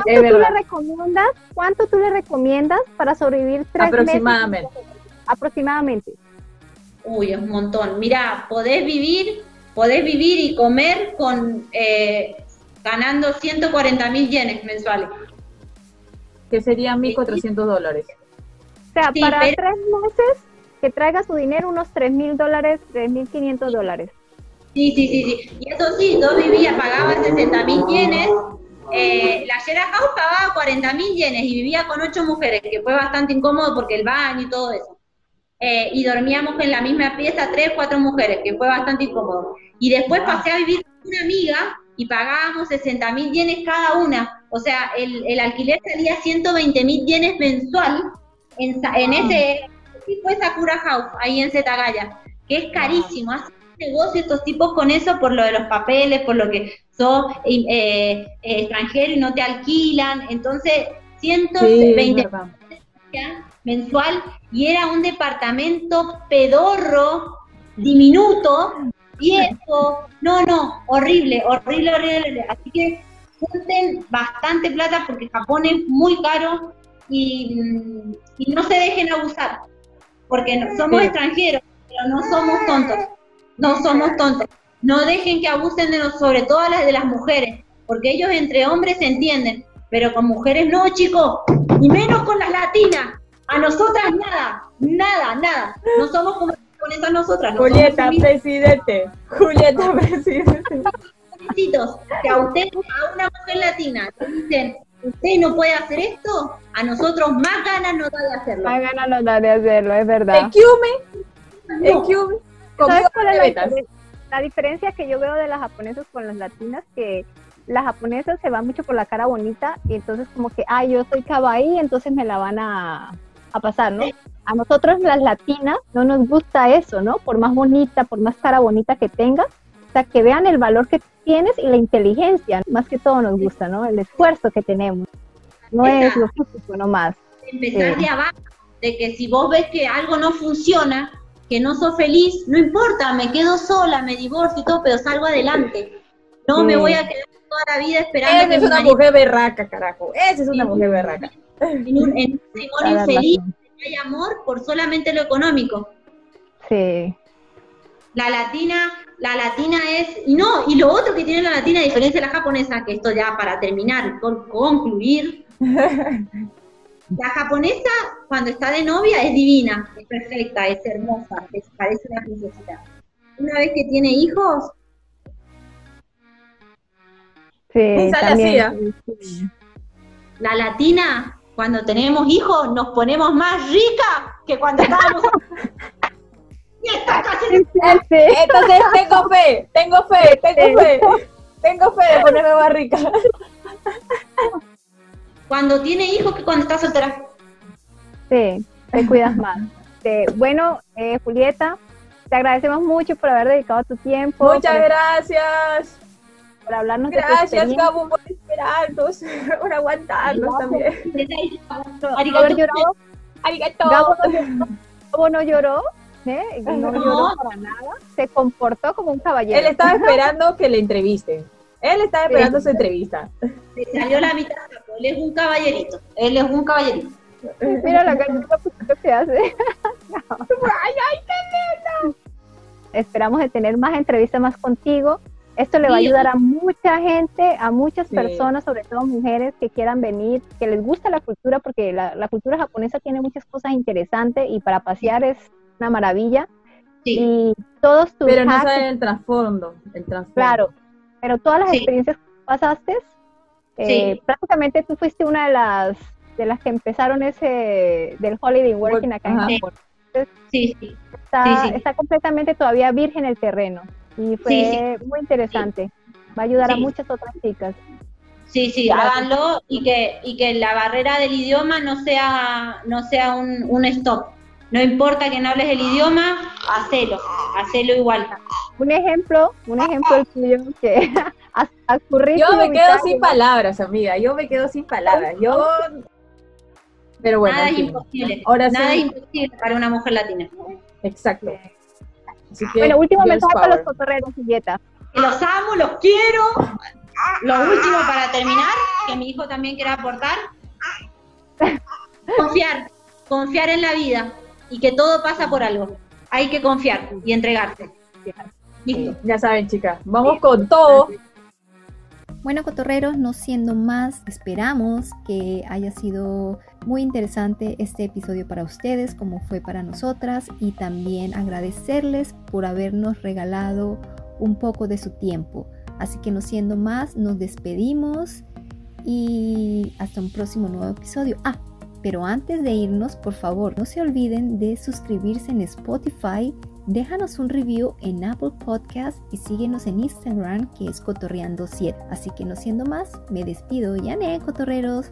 ¿Cuánto, tú le recomiendas, ¿Cuánto tú le recomiendas para sobrevivir tres Aproximadamente. Aproximadamente. Uy, es un montón. Mira, podés vivir, podés vivir y comer con eh, ganando 140 mil yenes mensuales. Que serían 1.400 dólares. sea, Sí, para pero- tres meses que traiga su dinero unos tres mil dólares, tres mil quinientos dólares. Sí, sí, sí, sí. Y eso sí, yo vivía, pagaba 60 mil yenes. Eh, la Shera House pagaba 40 mil yenes y vivía con ocho mujeres, que fue bastante incómodo porque el baño y todo eso. Eh, y dormíamos en la misma pieza tres, cuatro mujeres, que fue bastante incómodo. Y después pasé a vivir con una amiga y pagábamos 60 mil yenes cada una. O sea, el, el alquiler salía 120 mil yenes mensual en, en ese tipo de Sakura House, ahí en Zetagaya, que es carísimo. Hacen negocio estos tipos con eso por lo de los papeles, por lo que sos eh, eh, extranjero y no te alquilan. Entonces, Sí, es 120 verdad. mensual y era un departamento pedorro, diminuto, viejo, no, no, horrible, horrible, horrible, horrible. Así que junten bastante plata porque Japón es muy caro y, mm, y no se dejen abusar, porque no- somos Sí. extranjeros, pero no somos tontos, no somos tontos. No dejen que abusen de nos, sobre todo las de las mujeres, porque ellos entre hombres se entienden, pero con mujeres no, chicos, y menos con las latinas. A nosotras nada, nada, nada. No somos como nosotras. No Julieta, presidente. Julieta, presidente. Que a usted, a una mujer latina, le dicen, usted no puede hacer esto, a nosotros más ganas nos da de hacerlo. Hay ganas nos da de hacerlo, es verdad. Me. Me. ¿Sabes cuál no es la, la diferencia que yo veo de las japonesas con las latinas? Que las japonesas se van mucho por la cara bonita y entonces como que, ah, yo soy kawaii, entonces me la van a, a pasar, ¿no? A nosotros las latinas no nos gusta eso, ¿no? Por más bonita, por más cara bonita que tengas, o sea, que vean el valor que tienes y la inteligencia, más que todo nos gusta, ¿no? El esfuerzo que tenemos. No es lo físico nomás. empezar Sí. de abajo, de que si vos ves que algo no funciona, que no sos feliz, no importa, me quedo sola, me divorcio y todo, pero salgo adelante. No me Sí. voy a quedar toda la vida esperando Esa que es una marido mujer berraca, carajo. Esa es una mujer berraca. En un, en un matrimonio infeliz, no hay amor por solamente lo económico. Sí. La latina, la latina es, y no, y lo otro que tiene la latina a diferencia de la japonesa, que esto ya para terminar, con, concluir, la japonesa cuando está de novia es divina, es perfecta, es hermosa, es, parece una princesita. Una vez que tiene hijos, Sí, Sale también. la latina, cuando tenemos hijos, nos ponemos más rica que cuando estábamos... y está casi Sí. Entonces tengo fe, tengo fe, tengo fe. Tengo fe de ponerme más rica. cuando tiene hijos que cuando está soltera. Sí, te cuidas más. Eh, bueno, eh, Julieta, te agradecemos mucho por haber dedicado tu tiempo, Muchas por, gracias. Por hablarnos de tu Gracias, Gabo, por esperarnos, por aguantarnos también. por haber llorado. Arigato. Gabo no lloró, Gabo no lloró, ¿eh? no No. lloró para nada, se comportó como un caballero. Él estaba esperando que le entrevisten. Él estaba esperando su entrevista. Le salió la mitad, él es un caballerito, él es un caballerito. Mira la carita que hace. Ay, ay, qué lindo. Esperamos de tener más entrevistas más contigo. Esto le va a ayudar a mucha gente, a muchas Sí. personas, sobre todo mujeres que quieran venir, que les gusta la cultura, porque la, la cultura japonesa tiene muchas cosas interesantes y para pasear es una maravilla. Sí, Y todos tus Pero no saben el trasfondo. El trasfondo. claro, pero todas las Sí. experiencias que pasaste, eh, prácticamente tú fuiste una de las de las que empezaron ese del holiday working acá en Japón. sí, sí. está, está completamente todavía virgen el terreno y fue muy interesante. Va a ayudar a muchas otras chicas. Sí, sí, Gracias. háganlo y que, y que la barrera del idioma no sea, no sea un, un stop. No importa que no hables el idioma, hacelo, hacelo igual. Un ejemplo, un ejemplo el tuyo que has, has currículum Yo me quedo sin palabras, amiga. Yo me quedo sin palabras. Yo. Pero bueno, Nada es imposible. Ahora Nada sí. es imposible para una mujer latina. Exacto. Así que, Bueno, último mensaje para los cotorreros, Julieta. Los amo, los quiero. Lo último para terminar, que mi hijo también quiera aportar. Confiar, confiar en la vida y que todo pasa por algo. Hay que confiar y entregarse. Listo. Ya saben, chicas. Vamos con todo. Bueno, cotorreros, no siendo más, esperamos que haya sido muy interesante este episodio para ustedes, como fue para nosotras, y también agradecerles por habernos regalado un poco de su tiempo. Así que no siendo más, nos despedimos y hasta un próximo nuevo episodio. Ah, pero antes de irnos, por favor, no se olviden de suscribirse en Spotify Déjanos un review en Apple Podcast y síguenos en Instagram que es Cotorreando7. Así que no siendo más, me despido. Ya cotorreros.